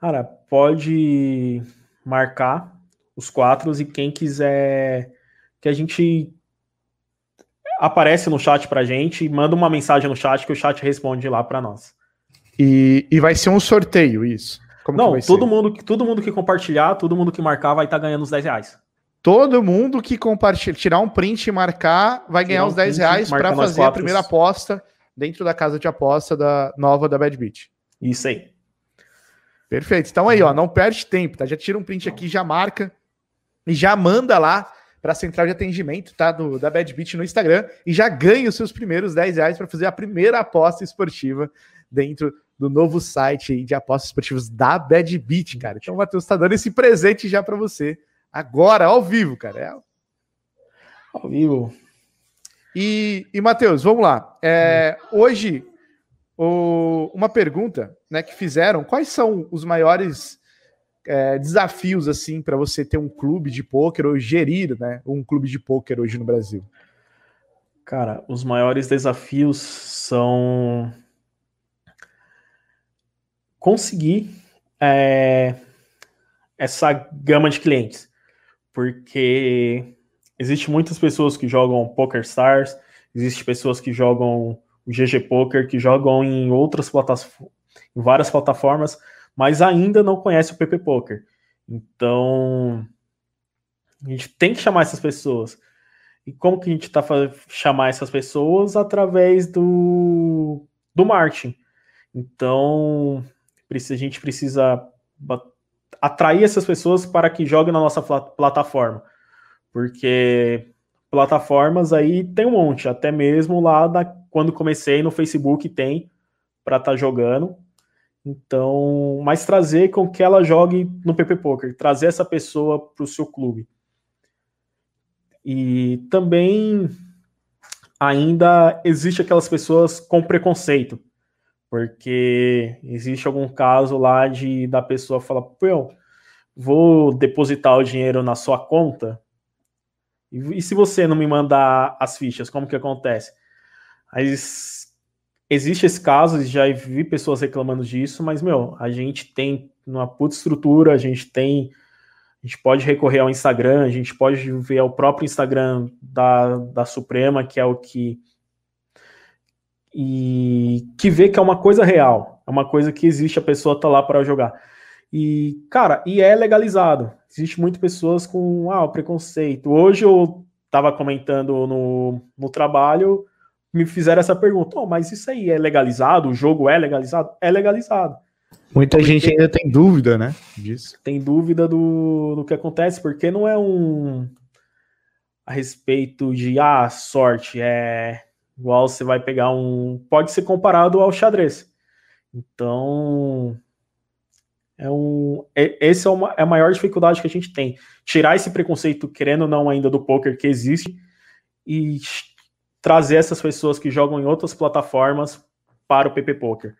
Cara, pode marcar os quatro e quem quiser que a gente aparece no chat pra gente, manda uma mensagem no chat que o chat responde lá para nós. E, e vai ser um sorteio isso? Como Não, todo ser? mundo, todo mundo que compartilhar, todo mundo que marcar vai estar tá ganhando os 10 reais. Todo mundo que compartilhar, tirar um print e marcar, vai ganhar os 10 reais para fazer a primeira aposta dentro da casa de aposta da nova da Bad Beat. Isso aí. Perfeito. Então aí, ó, não perde tempo, tá? Já tira um print aqui, já marca e já manda lá para a central de atendimento, tá? Do, da Bad Beat no Instagram e já ganha os seus primeiros 10 reais para fazer a primeira aposta esportiva dentro do novo site de apostas esportivas da Bad Beat, cara. Então o Matheus tá dando esse presente já para você agora, ao vivo, cara. É... Ao vivo. E, e Matheus, vamos lá. É, hoje, o, uma pergunta né, que fizeram: quais são os maiores é, desafios assim para você ter um clube de pôquer ou gerir né, um clube de pôquer hoje no Brasil? Cara, os maiores desafios são conseguir é, essa gama de clientes, porque existe muitas pessoas que jogam Poker Stars, existe pessoas que jogam GG Poker, que jogam em outras plataformas, em várias plataformas, mas ainda não conhece o PP Poker. Então, a gente tem que chamar essas pessoas. E como que a gente está chamar essas pessoas? Através do, do marketing. Então, a gente precisa atrair essas pessoas para que joguem na nossa plataforma. Porque plataformas aí tem um monte, até mesmo lá da, quando comecei no Facebook tem para estar tá jogando. Então, mas trazer com que ela jogue no PP Poker, trazer essa pessoa para o seu clube. E também ainda existe aquelas pessoas com preconceito porque existe algum caso lá de da pessoa falar, pô, vou depositar o dinheiro na sua conta e, e se você não me mandar as fichas, como que acontece? Mas existe esse caso, já vi pessoas reclamando disso, mas meu, a gente tem uma puta estrutura, a gente tem a gente pode recorrer ao Instagram, a gente pode ver o próprio Instagram da, da Suprema, que é o que e que vê que é uma coisa real, é uma coisa que existe, a pessoa tá lá para jogar. E, cara, e é legalizado. Existe muitas pessoas com ah, preconceito. Hoje eu tava comentando no, no trabalho, me fizeram essa pergunta: oh, mas isso aí é legalizado? O jogo é legalizado? É legalizado. Muita porque gente ainda tem dúvida, né? Disso. Tem dúvida do, do que acontece, porque não é um a respeito de ah, sorte, é Igual você vai pegar um. Pode ser comparado ao xadrez. Então. É um, é, esse é, uma, é a maior dificuldade que a gente tem. Tirar esse preconceito, querendo ou não, ainda do poker que existe, e trazer essas pessoas que jogam em outras plataformas para o PP Poker.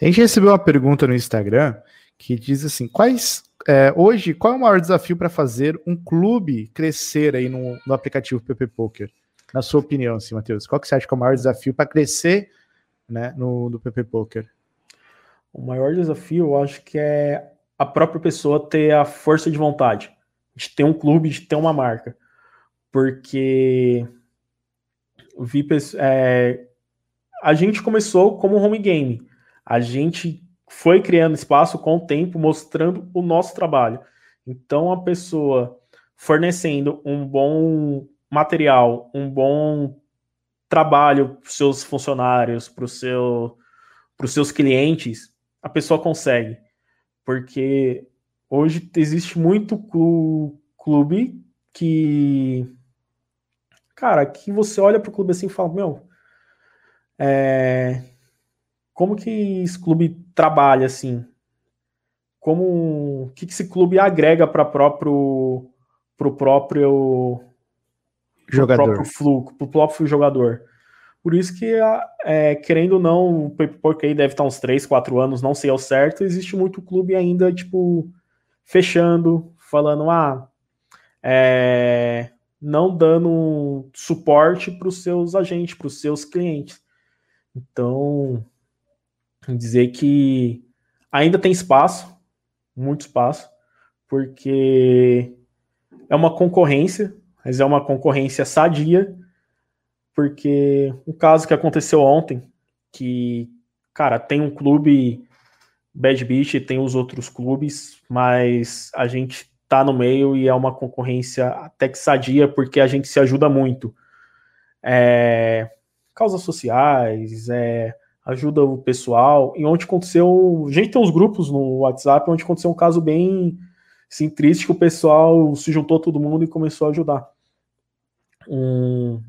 A gente recebeu uma pergunta no Instagram que diz assim: quais é, hoje qual é o maior desafio para fazer um clube crescer aí no, no aplicativo PP Poker? Na sua opinião, assim, Matheus? Qual que você acha que é o maior desafio para crescer né, no, no PP Poker? O maior desafio, eu acho que é a própria pessoa ter a força de vontade de ter um clube, de ter uma marca. Porque vi é, a gente começou como home game. A gente foi criando espaço com o tempo, mostrando o nosso trabalho. Então, a pessoa fornecendo um bom material, um bom trabalho para os seus funcionários, para seu, os seus clientes, a pessoa consegue. Porque hoje existe muito clube que. Cara, que você olha para o clube assim e fala: Meu, é, como que esse clube trabalha assim? Como que, que esse clube agrega para próprio para o próprio jogador. próprio fluxo, pro próprio jogador. Por isso que, é, querendo ou não, o aí deve estar uns 3, 4 anos, não sei ao certo, existe muito clube ainda, tipo, fechando, falando, ah, é, não dando suporte para os seus agentes, para os seus clientes. Então, dizer que ainda tem espaço, muito espaço, porque é uma concorrência, mas é uma concorrência sadia, porque o caso que aconteceu ontem, que, cara, tem um clube Bad Beach, tem os outros clubes, mas a gente tá no meio e é uma concorrência até que sadia, porque a gente se ajuda muito. É, causas sociais, é, ajuda o pessoal. E onde aconteceu. A gente tem uns grupos no WhatsApp onde aconteceu um caso bem assim, triste que o pessoal se juntou todo mundo e começou a ajudar. Um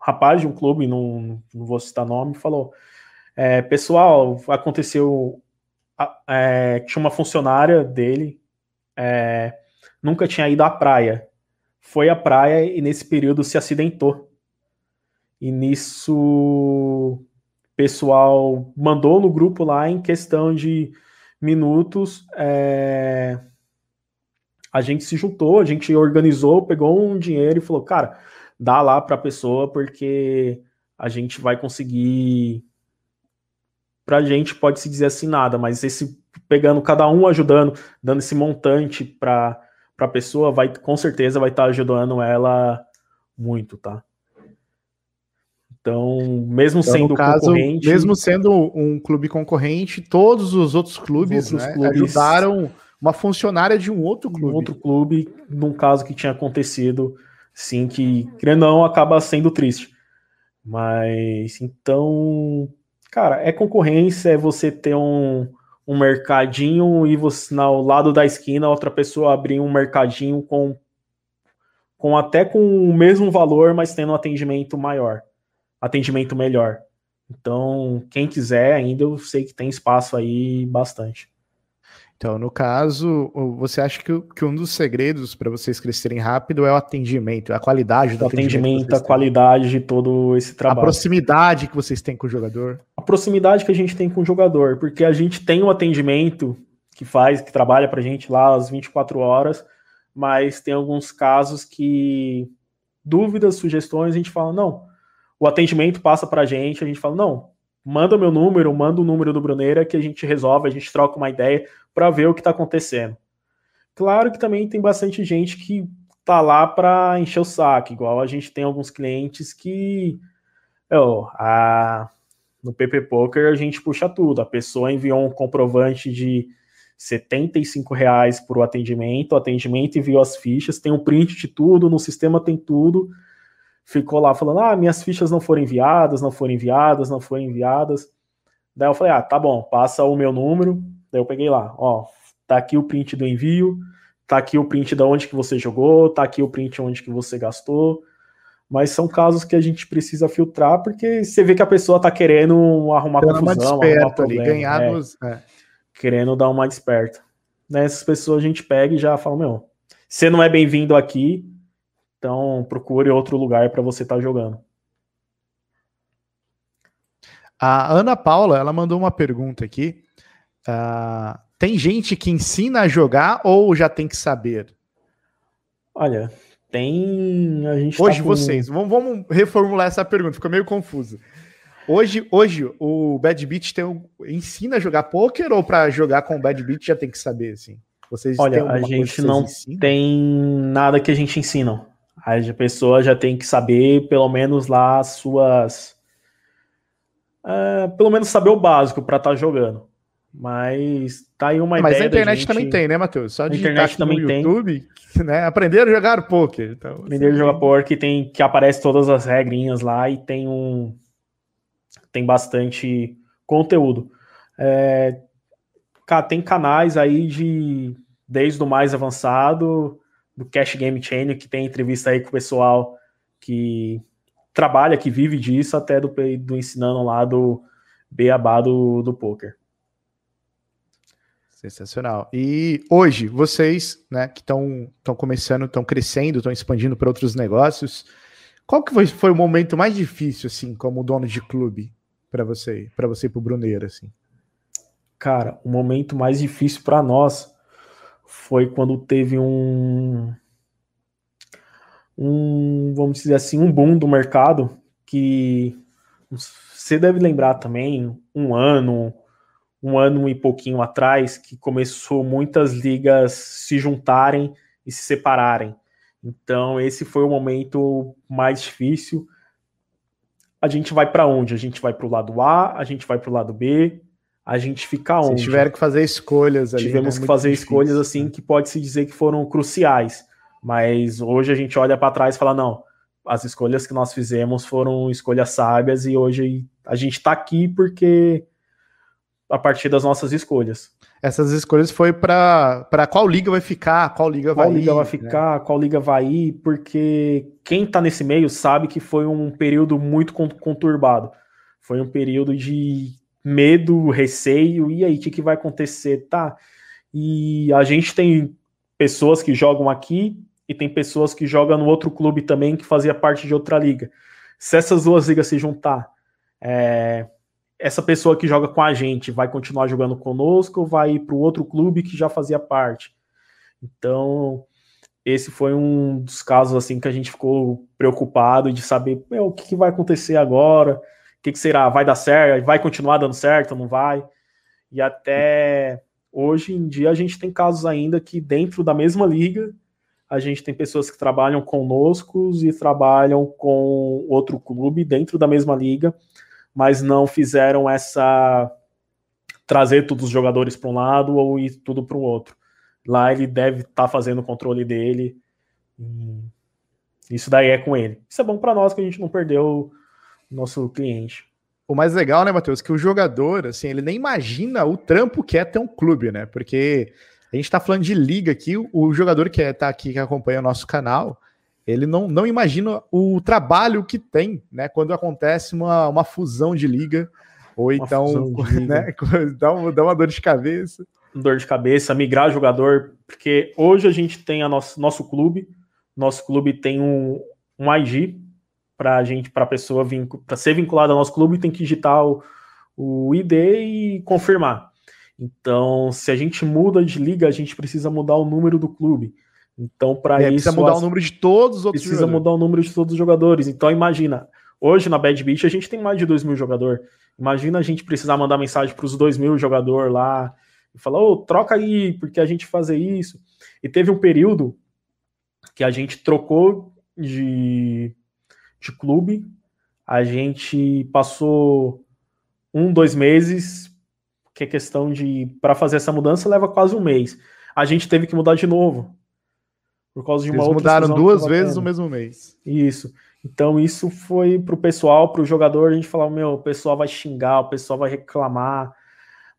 rapaz de um clube, não, não vou citar nome, falou: é, Pessoal, aconteceu. É, tinha uma funcionária dele, é, nunca tinha ido à praia. Foi à praia e nesse período se acidentou. E nisso pessoal mandou no grupo lá em questão de minutos. É, a gente se juntou, a gente organizou, pegou um dinheiro e falou, cara, dá lá para a pessoa porque a gente vai conseguir. Para a gente pode se dizer assim nada, mas esse pegando cada um ajudando, dando esse montante para a pessoa, vai com certeza vai estar tá ajudando ela muito, tá? Então, mesmo então, sendo caso, concorrente. Mesmo sendo um clube concorrente, todos os outros clubes, os outros né, clubes ajudaram uma funcionária de um outro clube. Um outro clube, num caso que tinha acontecido, sim, que, querendo não, acaba sendo triste. Mas, então, cara, é concorrência, é você ter um, um mercadinho e você, ao lado da esquina, outra pessoa abrir um mercadinho com, com até com o mesmo valor, mas tendo um atendimento maior atendimento melhor. Então, quem quiser ainda, eu sei que tem espaço aí bastante. Então, no caso, você acha que, que um dos segredos para vocês crescerem rápido é o atendimento, a qualidade do o atendimento, atendimento a qualidade de todo esse trabalho. A proximidade que vocês têm com o jogador. A proximidade que a gente tem com o jogador, porque a gente tem um atendimento que faz, que trabalha para a gente lá às 24 horas, mas tem alguns casos que dúvidas, sugestões, a gente fala, não, o atendimento passa para a gente, a gente fala, não, manda meu número, manda o número do Bruneira que a gente resolve, a gente troca uma ideia para ver o que está acontecendo. Claro que também tem bastante gente que tá lá para encher o saco, igual a gente tem alguns clientes que oh, a, no PP Poker a gente puxa tudo. A pessoa enviou um comprovante de 75 reais por o atendimento, o atendimento enviou as fichas, tem um print de tudo, no sistema tem tudo ficou lá falando: ah, minhas fichas não foram enviadas, não foram enviadas, não foram enviadas. Daí eu falei: ah, tá bom, passa o meu número. Daí eu peguei lá: ó, tá aqui o print do envio, tá aqui o print da onde que você jogou, tá aqui o print onde que você gastou. Mas são casos que a gente precisa filtrar porque você vê que a pessoa tá querendo arrumar Dando confusão, uma arrumar problema, ali, ganhar é, nos, é. querendo dar uma desperta. Nessas pessoas a gente pega e já fala: meu, você não é bem-vindo aqui, então, procure outro lugar para você estar tá jogando. A Ana Paula, ela mandou uma pergunta aqui. Uh, tem gente que ensina a jogar ou já tem que saber? Olha, tem. A gente tá hoje tá com... vocês, vamos, vamos, reformular essa pergunta, ficou meio confuso. Hoje, hoje o Bad Beat tem um, ensina a jogar poker ou para jogar com o Bad Beat já tem que saber assim? Vocês Olha, a gente não tem nada que a gente ensina. A pessoa já tem que saber, pelo menos lá, as suas. Uh, pelo menos saber o básico para estar tá jogando. Mas tá aí uma Mas ideia. Mas a internet gente... também tem, né, Matheus? Só a internet também no YouTube, tem. né? Aprender a jogar poker. Então, Aprender a jogar poker tem que aparece todas as regrinhas lá e tem um tem bastante conteúdo. É, cara, tem canais aí de desde o mais avançado do Cash Game Chain, que tem entrevista aí com o pessoal que trabalha, que vive disso, até do, do ensinando lá do beabá do, do poker. Sensacional. E hoje, vocês, né, que estão começando, estão crescendo, estão expandindo para outros negócios, qual que foi, foi o momento mais difícil, assim, como dono de clube, para você, para você e para o Bruneiro, assim? Cara, o momento mais difícil para nós foi quando teve um, um, vamos dizer assim, um boom do mercado que você deve lembrar também, um ano, um ano e pouquinho atrás que começou muitas ligas se juntarem e se separarem. Então, esse foi o momento mais difícil. A gente vai para onde? A gente vai para o lado A, a gente vai para o lado B, a gente fica onde? Vocês tiveram que fazer escolhas ali. Tivemos né? que fazer difícil, escolhas assim né? que pode-se dizer que foram cruciais. Mas hoje a gente olha para trás e fala: não, as escolhas que nós fizemos foram escolhas sábias e hoje a gente está aqui porque a partir das nossas escolhas. Essas escolhas foi para qual liga vai ficar, qual liga qual vai liga ir, vai ficar, né? qual liga vai ir, porque quem está nesse meio sabe que foi um período muito conturbado. Foi um período de medo, receio, e aí, o que, que vai acontecer? Tá. E a gente tem pessoas que jogam aqui e tem pessoas que jogam no outro clube também que fazia parte de outra liga. Se essas duas ligas se juntar, é, essa pessoa que joga com a gente vai continuar jogando conosco ou vai ir para o outro clube que já fazia parte? Então, esse foi um dos casos assim que a gente ficou preocupado de saber o que, que, vai acontecer agora, que, que, será, vai dar certo, vai continuar dando certo, não vai? E até hoje em dia a gente tem casos ainda que dentro da mesma liga a gente tem pessoas que trabalham conosco e trabalham com outro clube dentro da mesma liga mas não fizeram essa trazer todos os jogadores para um lado ou ir tudo para o outro. Lá ele deve estar tá fazendo o controle dele. Isso daí é com ele. Isso é bom para nós que a gente não perdeu nosso cliente. O mais legal, né, Matheus, que o jogador, assim, ele nem imagina o trampo que é ter um clube, né? Porque a gente está falando de liga aqui, o jogador que está aqui, que acompanha o nosso canal, ele não, não imagina o trabalho que tem, né? Quando acontece uma, uma fusão de liga, ou uma então né, dá, uma, dá uma dor de cabeça. Dor de cabeça, migrar jogador, porque hoje a gente tem a nosso, nosso clube, nosso clube tem um, um IG para a gente, para a pessoa para ser vinculada ao nosso clube, tem que digitar o, o ID e confirmar. Então, se a gente muda de liga, a gente precisa mudar o número do clube. Então, para é, isso. Precisa mudar as... o número de todos os outros Precisa jogadores. mudar o número de todos os jogadores. Então, imagina, hoje na Bad Beach a gente tem mais de 2 mil jogadores. Imagina a gente precisar mandar mensagem para os 2 mil jogadores lá e falar, ô, oh, troca aí, porque a gente fazer isso. E teve um período que a gente trocou de, de clube, a gente passou um, dois meses, que é questão de, para fazer essa mudança leva quase um mês. A gente teve que mudar de novo por causa de uma Eles outra mudaram duas vezes no mesmo mês. Isso. Então isso foi para o pessoal, para o jogador, a gente falava, meu, o pessoal vai xingar, o pessoal vai reclamar,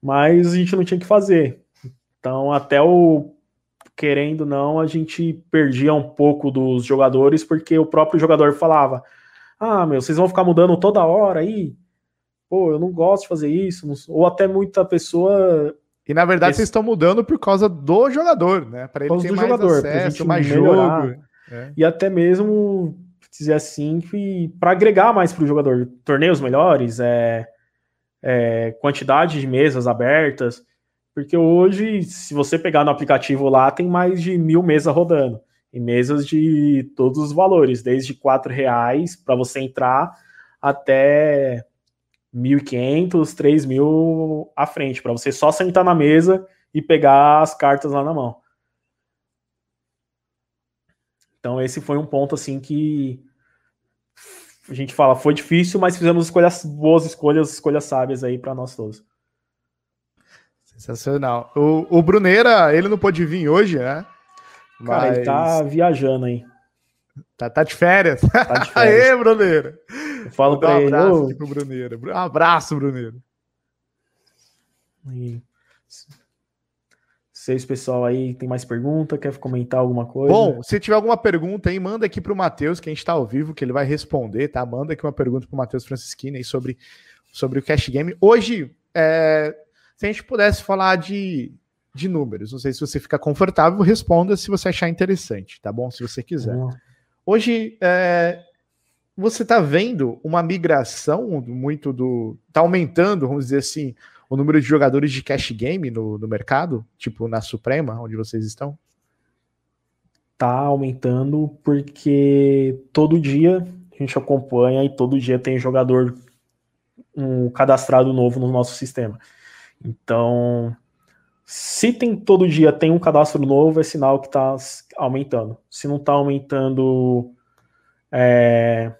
mas a gente não tinha que fazer. Então até o querendo não, a gente perdia um pouco dos jogadores, porque o próprio jogador falava, ah, meu, vocês vão ficar mudando toda hora aí? Pô, eu não gosto de fazer isso. Ou até muita pessoa e na verdade Esse... vocês estão mudando por causa do jogador, né? Para ele ter mais jogador, acesso, mais melhorar. jogo. É. E até mesmo dizer assim para agregar mais para o jogador, torneios melhores, é, é, quantidade de mesas abertas, porque hoje, se você pegar no aplicativo lá, tem mais de mil mesas rodando, e mesas de todos os valores, desde quatro reais para você entrar até 1.500, 3.000 à frente, para você só sentar na mesa e pegar as cartas lá na mão. Então esse foi um ponto assim que a gente fala, foi difícil, mas fizemos escolhas boas escolhas, escolhas sábias aí para nós todos. Sensacional. O, o Bruneira, ele não pôde vir hoje, né? Mas... Cara, ele tá viajando aí. Tá, tá de férias. Tá de férias. Aê, Bruneira. Eu falo para um ele. Abraço aqui pro Bruneira. Um abraço, Bruneira. E... Vocês, pessoal, aí tem mais pergunta? Quer comentar alguma coisa? Bom, se tiver alguma pergunta aí, manda aqui pro Matheus, que a gente tá ao vivo, que ele vai responder, tá? Manda aqui uma pergunta pro Matheus Francisquini aí sobre, sobre o Cash Game. Hoje, é, se a gente pudesse falar de, de números, não sei se você fica confortável, responda se você achar interessante, tá bom? Se você quiser. Uhum. Hoje, é, você está vendo uma migração muito do. Está aumentando, vamos dizer assim, o número de jogadores de cash game no, no mercado, tipo na Suprema, onde vocês estão? Tá aumentando porque todo dia a gente acompanha e todo dia tem jogador um cadastrado novo no nosso sistema. Então, se tem todo dia tem um cadastro novo, é sinal que está aumentando. Se não está aumentando é,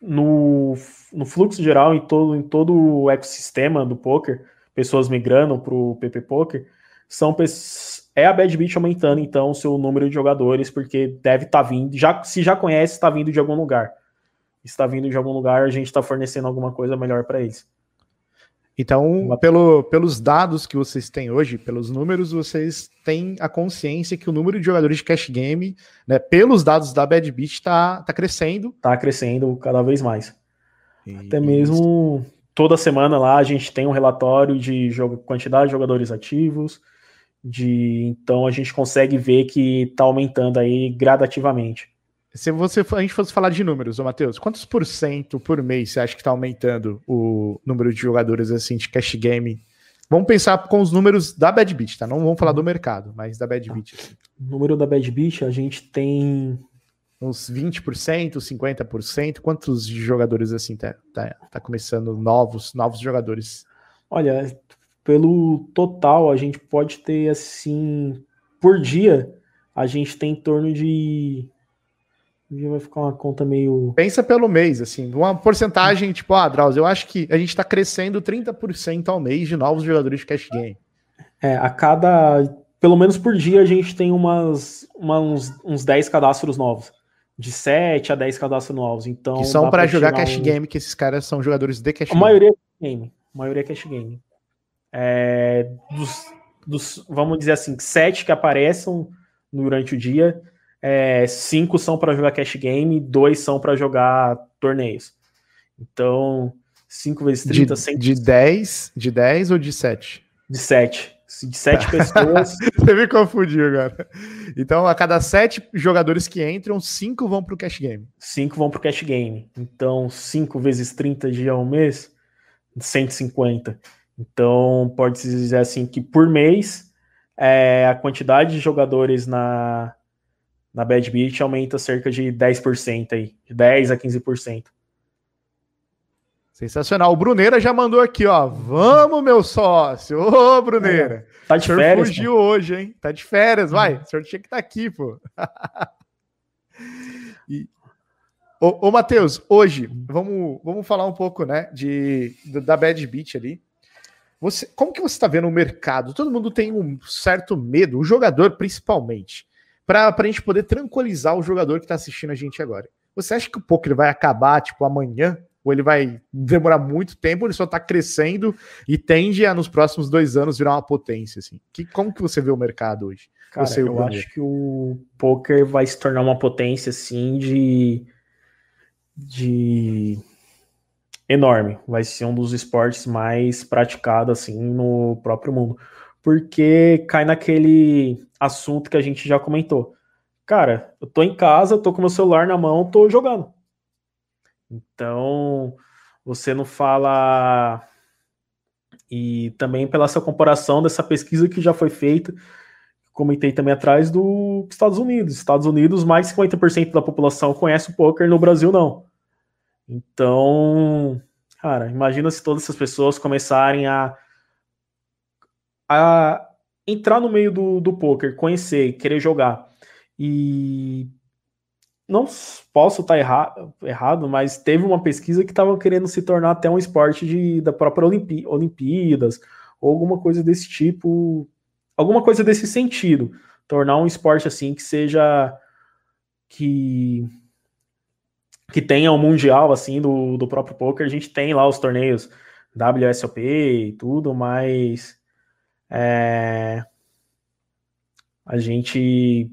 no, no fluxo geral, em todo, em todo o ecossistema do poker, pessoas migrando para o PP Poker, são é a Bad Beat aumentando então o seu número de jogadores, porque deve estar tá vindo, já, se já conhece, está vindo de algum lugar. Está vindo de algum lugar, a gente está fornecendo alguma coisa melhor para eles. Então, pelo, pelos dados que vocês têm hoje, pelos números, vocês têm a consciência que o número de jogadores de cash game, né, pelos dados da Bad Beat, está tá crescendo. Está crescendo cada vez mais. E... Até mesmo toda semana lá a gente tem um relatório de quantidade de jogadores ativos, de então a gente consegue ver que está aumentando aí gradativamente. Se você, a gente fosse falar de números, ô Matheus, quantos por cento por mês você acha que está aumentando o número de jogadores assim de cash game? Vamos pensar com os números da Bad Beat, tá? Não vamos falar do mercado, mas da Bad Beat. Assim. Número da Bad Beat, a gente tem uns 20%, 50%. Quantos jogadores assim tá, tá, tá começando novos, novos jogadores? Olha, pelo total, a gente pode ter assim, por dia, a gente tem em torno de vai ficar uma conta meio. Pensa pelo mês, assim, uma porcentagem, tipo, ah, Drauzio, eu acho que a gente está crescendo 30% ao mês de novos jogadores de cash game. É, a cada. Pelo menos por dia a gente tem umas, uma, uns, uns 10 cadastros novos. De 7 a 10 cadastros novos. Então, que são para jogar cash um... game, que esses caras são jogadores de cash a game. Maioria é game. A maioria é cash game. É, dos, dos, vamos dizer assim, 7 que aparecem durante o dia é, cinco são para jogar cash game, dois são para jogar torneios. Então, 5 vezes 30, de, 100... de 10, de 10 ou de 7? De 7. De 7 tá. pessoas. Você me confundiu agora. Então, a cada 7 jogadores que entram, 5 vão para o cash game. 5 vão para o cash game. Então, 5 vezes 30 dias ao mês, 150. Então, pode-se dizer assim que por mês, é, a quantidade de jogadores na, na Bad Beat aumenta cerca de 10% aí, de 10 a 15%. Sensacional. O Bruneira já mandou aqui, ó. Vamos, meu sócio. Ô, Bruneira. É, tá de férias. fugiu pô. hoje, hein? Tá de férias, vai. Uhum. O senhor tinha que estar tá aqui, pô. e... Ô, ô Matheus, hoje, vamos, vamos falar um pouco, né, de, da Bad Beat ali. Você, como que você está vendo o mercado? Todo mundo tem um certo medo, o jogador principalmente para a gente poder tranquilizar o jogador que está assistindo a gente agora. Você acha que o poker vai acabar, tipo, amanhã? Ou ele vai demorar muito tempo, ele só está crescendo e tende a, nos próximos dois anos, virar uma potência, assim? Que, como que você vê o mercado hoje? Cara, você eu acho que o poker vai se tornar uma potência, assim, de... de enorme. Vai ser um dos esportes mais praticados assim no próprio mundo porque cai naquele assunto que a gente já comentou. Cara, eu tô em casa, tô com meu celular na mão, tô jogando. Então, você não fala. E também pela essa comparação dessa pesquisa que já foi feita, comentei também atrás do Estados Unidos. Estados Unidos, mais de 50% da população conhece o poker, no Brasil não. Então, cara, imagina se todas essas pessoas começarem a a entrar no meio do, do poker, conhecer, querer jogar. E não posso estar erra errado, mas teve uma pesquisa que estava querendo se tornar até um esporte de, da própria Olimpí Olimpíadas, ou alguma coisa desse tipo, alguma coisa desse sentido. Tornar um esporte assim que seja. que que tenha um mundial assim do, do próprio poker. A gente tem lá os torneios WSOP e tudo, mas é... A gente,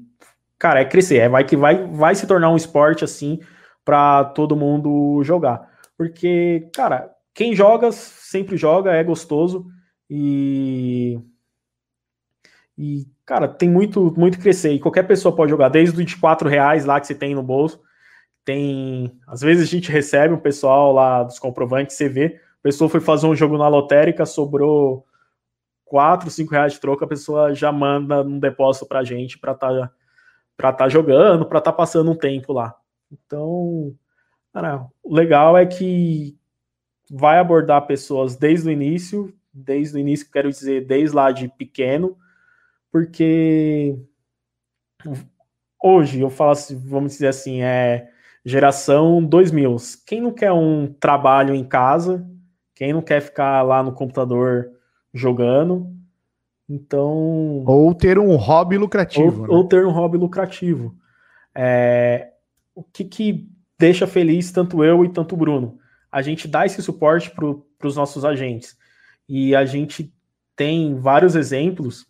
cara, é crescer, é vai que vai, vai se tornar um esporte assim para todo mundo jogar, porque, cara, quem joga sempre joga, é gostoso e e cara, tem muito muito crescer e qualquer pessoa pode jogar, desde os de quatro reais lá que você tem no bolso, tem, às vezes a gente recebe o pessoal lá dos comprovantes, você vê, a pessoa foi fazer um jogo na lotérica, sobrou 4, 5 reais de troco, a pessoa já manda um depósito para a gente para estar tá, tá jogando, para estar tá passando um tempo lá. Então, cara, o legal é que vai abordar pessoas desde o início, desde o início, quero dizer, desde lá de pequeno, porque hoje eu falo assim, vamos dizer assim, é geração 2000. Quem não quer um trabalho em casa? Quem não quer ficar lá no computador jogando? Então. Ou ter um hobby lucrativo. Ou, né? ou ter um hobby lucrativo. É, o que, que deixa feliz tanto eu e tanto o Bruno? A gente dá esse suporte para os nossos agentes. E a gente tem vários exemplos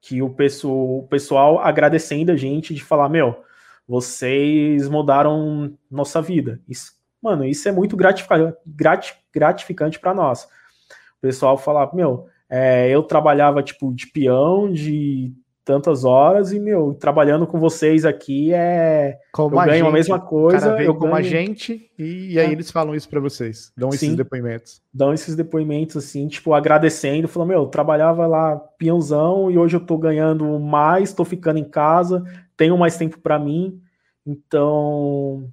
que o pessoal, o pessoal agradecendo a gente de falar, meu, vocês mudaram nossa vida. Isso, mano, isso é muito gratificante, gratificante para nós. O pessoal fala, meu, é, eu trabalhava tipo de peão, de tantas horas e, meu, trabalhando com vocês aqui é. Como eu a ganho gente, a mesma coisa. eu como ganho... a gente, e, e aí é. eles falam isso para vocês, dão Sim, esses depoimentos. Dão esses depoimentos, assim, tipo, agradecendo, falando, meu, eu trabalhava lá peãozão e hoje eu tô ganhando mais, tô ficando em casa, tenho mais tempo para mim, então.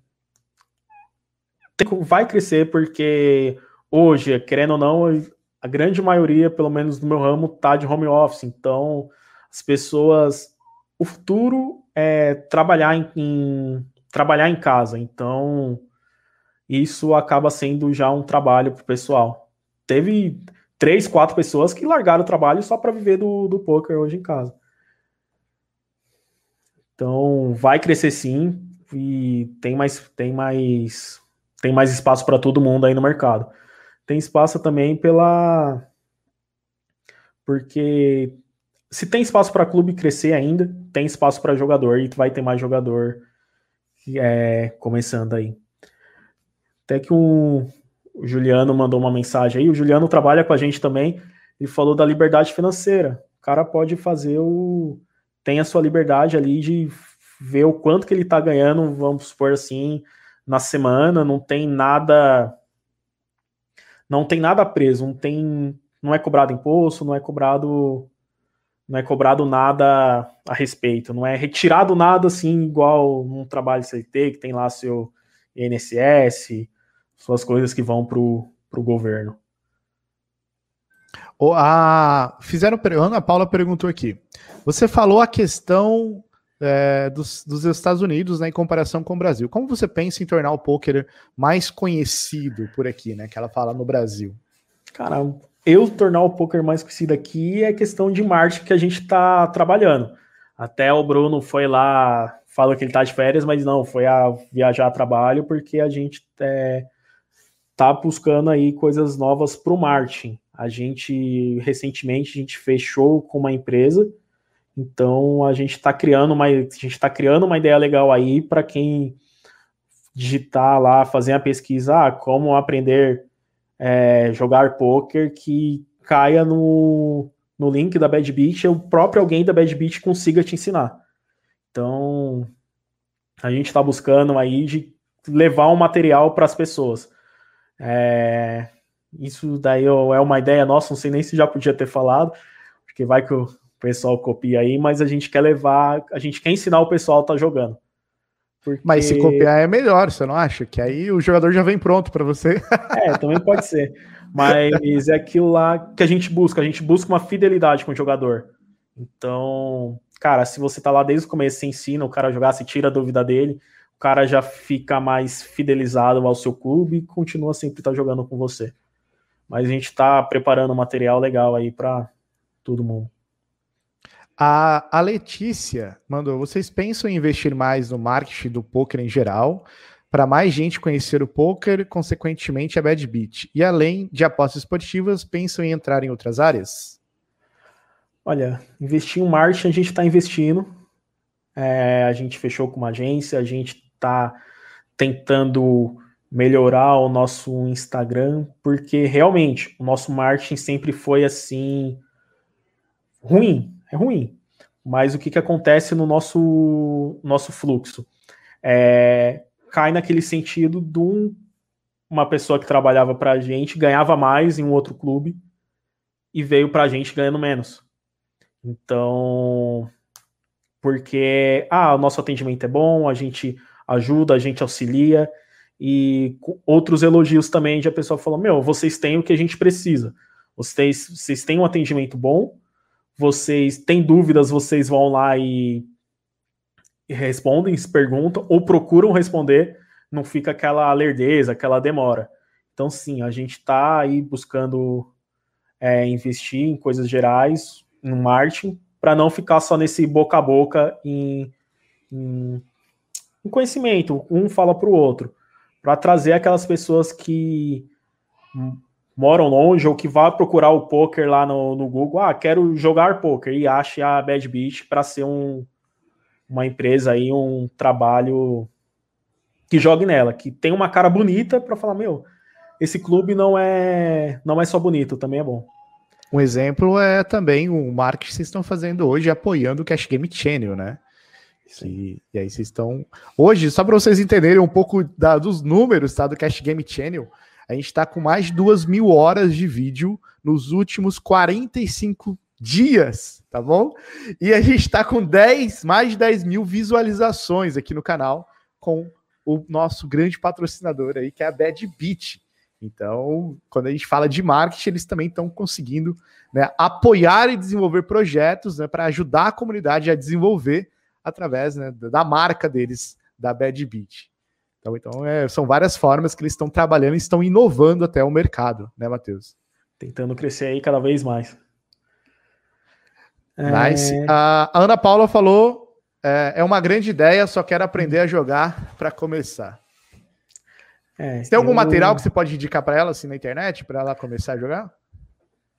Vai crescer porque hoje, querendo ou não, a grande maioria, pelo menos do meu ramo, tá de home office. Então, as pessoas. O futuro é trabalhar em, em trabalhar em casa. Então, isso acaba sendo já um trabalho para o pessoal. Teve três, quatro pessoas que largaram o trabalho só para viver do, do poker hoje em casa. Então, vai crescer sim e tem mais tem mais tem mais espaço para todo mundo aí no mercado tem espaço também pela. Porque se tem espaço para clube crescer ainda, tem espaço para jogador e vai ter mais jogador é, começando aí. Até que o, o Juliano mandou uma mensagem aí. O Juliano trabalha com a gente também e falou da liberdade financeira. O cara pode fazer o. tem a sua liberdade ali de ver o quanto que ele tá ganhando, vamos supor assim, na semana, não tem nada não tem nada preso, não tem, não é cobrado imposto, não é cobrado, não é cobrado nada a respeito, não é retirado nada assim igual num trabalho CLT que tem lá seu INSS, suas coisas que vão para o governo. O, a, fizeram, Ana Paula perguntou aqui. Você falou a questão é, dos, dos, Estados Unidos né, em comparação com o Brasil. Como você pensa em tornar o poker mais conhecido por aqui, né? Que ela fala no Brasil. Cara, eu tornar o poker mais conhecido aqui é questão de marketing que a gente está trabalhando. Até o Bruno foi lá, fala que ele está de férias, mas não, foi a viajar a trabalho porque a gente é, tá buscando aí coisas novas para o marketing. A gente recentemente a gente fechou com uma empresa então a gente está criando uma a gente está criando uma ideia legal aí para quem digitar lá, fazer a pesquisa, ah, como aprender é, jogar poker, que caia no, no link da Bad Beat, o próprio alguém da Bad Beat consiga te ensinar. Então a gente está buscando aí de levar um material para as pessoas. É, isso daí é uma ideia nossa, não sei nem se já podia ter falado, porque vai que o o pessoal copia aí, mas a gente quer levar, a gente quer ensinar o pessoal a estar tá jogando. Porque... Mas se copiar é melhor, você não acha? Que aí o jogador já vem pronto para você. É, também pode ser. Mas é aquilo lá que a gente busca, a gente busca uma fidelidade com o jogador. Então, cara, se você tá lá desde o começo, você ensina o cara a jogar, você tira a dúvida dele, o cara já fica mais fidelizado ao seu clube e continua sempre estar tá jogando com você. Mas a gente tá preparando um material legal aí para todo mundo. A, a Letícia mandou: vocês pensam em investir mais no marketing do poker em geral, para mais gente conhecer o poker, consequentemente a Bad Beat? E além de apostas esportivas, pensam em entrar em outras áreas? Olha, investir em marketing a gente está investindo. É, a gente fechou com uma agência, a gente está tentando melhorar o nosso Instagram, porque realmente o nosso marketing sempre foi assim ruim é ruim. Mas o que, que acontece no nosso, nosso fluxo? É, cai naquele sentido de um, uma pessoa que trabalhava para a gente, ganhava mais em um outro clube e veio para a gente ganhando menos. Então, porque ah, o nosso atendimento é bom, a gente ajuda, a gente auxilia, e outros elogios também de a pessoa falou: Meu, vocês têm o que a gente precisa. Vocês, vocês têm um atendimento bom, vocês têm dúvidas, vocês vão lá e, respondem, se perguntam, ou procuram responder, não fica aquela lerdeza, aquela demora. Então, sim, a gente está aí buscando é, investir em coisas gerais, no marketing, para não ficar só nesse boca a boca em, em, em conhecimento, um fala para o outro para trazer aquelas pessoas que moram longe ou que vá procurar o poker lá no, no Google, ah, quero jogar poker e ache a Bad Beach para ser um, uma empresa aí, um trabalho que jogue nela, que tem uma cara bonita para falar, meu, esse clube não é não é só bonito, também é bom. Um exemplo é também o marketing que vocês estão fazendo hoje, apoiando o Cash Game Channel, né? E, e aí vocês estão. Hoje, só para vocês entenderem um pouco da, dos números tá, do Cash Game Channel, a gente está com mais de duas mil horas de vídeo nos últimos 45 dias, tá bom? E a gente está com 10, mais de 10 mil visualizações aqui no canal com o nosso grande patrocinador aí, que é a Bad Beat. Então, quando a gente fala de marketing, eles também estão conseguindo né, apoiar e desenvolver projetos né, para ajudar a comunidade a desenvolver através né, da marca deles, da Bad Beat. Então, então é, são várias formas que eles estão trabalhando e estão inovando até o mercado, né, Matheus? Tentando crescer aí cada vez mais. Nice. É... A Ana Paula falou: é, é, uma grande ideia, só quero aprender a jogar para começar. É, tem algum eu... material que você pode indicar para ela assim na internet para ela começar a jogar?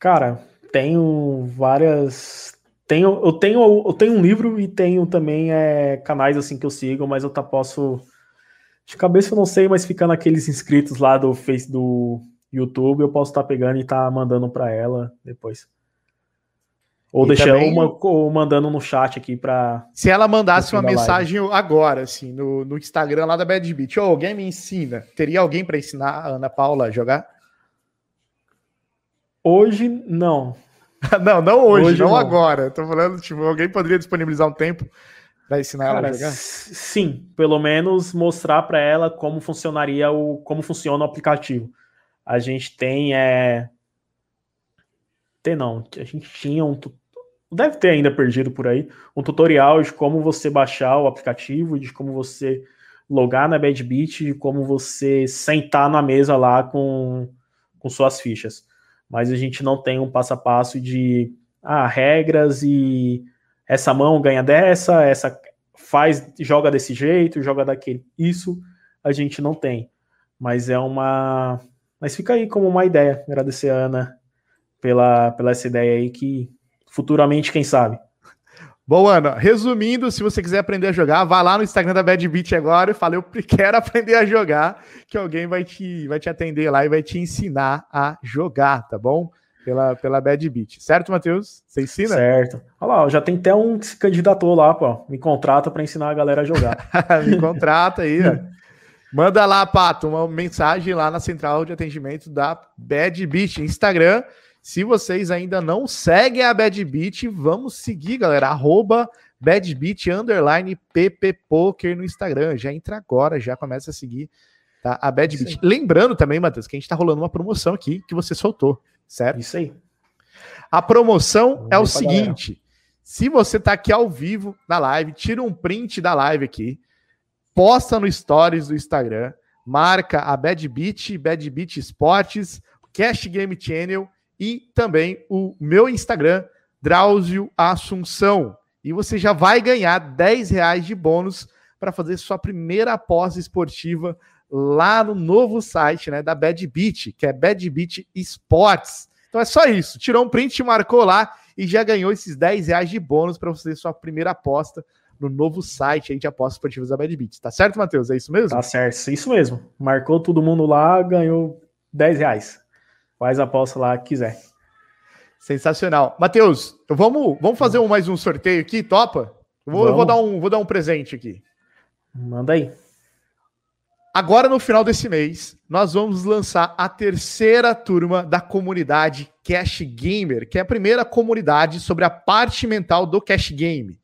Cara, tenho várias tenho, eu, tenho, eu tenho um livro e tenho também é, canais assim que eu sigo, mas eu tá, posso. De cabeça eu não sei, mas ficando aqueles inscritos lá do Face do YouTube, eu posso estar tá pegando e estar tá mandando para ela depois. Ou e deixando também... uma, ou mandando no chat aqui para. Se ela mandasse uma mensagem live. agora, assim, no, no Instagram lá da Bad Beat, oh, alguém me ensina. Teria alguém para ensinar a Ana Paula a jogar? Hoje, não. não, não hoje, hoje não, não, agora. Tô falando, tipo, alguém poderia disponibilizar um tempo para ensinar Cara, ela a jogar? Sim, pelo menos mostrar para ela como funcionaria o como funciona o aplicativo. A gente tem é tem não, a gente tinha um deve ter ainda perdido por aí, um tutorial de como você baixar o aplicativo, de como você logar na BadBeat, de como você sentar na mesa lá com, com suas fichas mas a gente não tem um passo a passo de ah, regras e essa mão ganha dessa, essa faz, joga desse jeito, joga daquele. Isso a gente não tem. Mas é uma. Mas fica aí como uma ideia. Agradecer a Ana pela, pela essa ideia aí que futuramente, quem sabe. Bom, Ana, resumindo, se você quiser aprender a jogar, vá lá no Instagram da Bad Beat agora e fale, eu quero aprender a jogar, que alguém vai te, vai te atender lá e vai te ensinar a jogar, tá bom? Pela, pela Bad Beat. Certo, Matheus? Você ensina? Certo. Olha lá, já tem até um que se candidatou lá, pô. Me contrata para ensinar a galera a jogar. Me contrata aí, ó. Manda lá, Pato, uma mensagem lá na central de atendimento da Bad Beat, Instagram. Se vocês ainda não seguem a Bad Beat, vamos seguir, galera. Arroba Bad Beat underline PP Poker no Instagram. Já entra agora, já começa a seguir tá? a Bad Beat. Lembrando também, Matheus, que a gente está rolando uma promoção aqui que você soltou, certo? Isso aí. A promoção vamos é o seguinte: se você está aqui ao vivo na live, tira um print da live aqui, posta no Stories do Instagram, marca a Bad Beat, Bad Beat Esportes, Cash Game Channel e também o meu Instagram, Drauzio Assunção. E você já vai ganhar 10 reais de bônus para fazer sua primeira aposta esportiva lá no novo site né, da Bad Beat, que é Bad Beat Sports. Então é só isso. Tirou um print, marcou lá e já ganhou esses 10 reais de bônus para fazer sua primeira aposta no novo site aí de apostas esportivas da Bad Beat. Tá certo, Matheus? É isso mesmo? Tá certo, isso mesmo. Marcou todo mundo lá, ganhou 10 reais. Faz a aposta lá que quiser. Sensacional. Matheus, vamos, vamos fazer um, mais um sorteio aqui, topa? Eu vou, eu vou, dar um, vou dar um presente aqui. Manda aí. Agora, no final desse mês, nós vamos lançar a terceira turma da comunidade Cash Gamer, que é a primeira comunidade sobre a parte mental do Cash Game.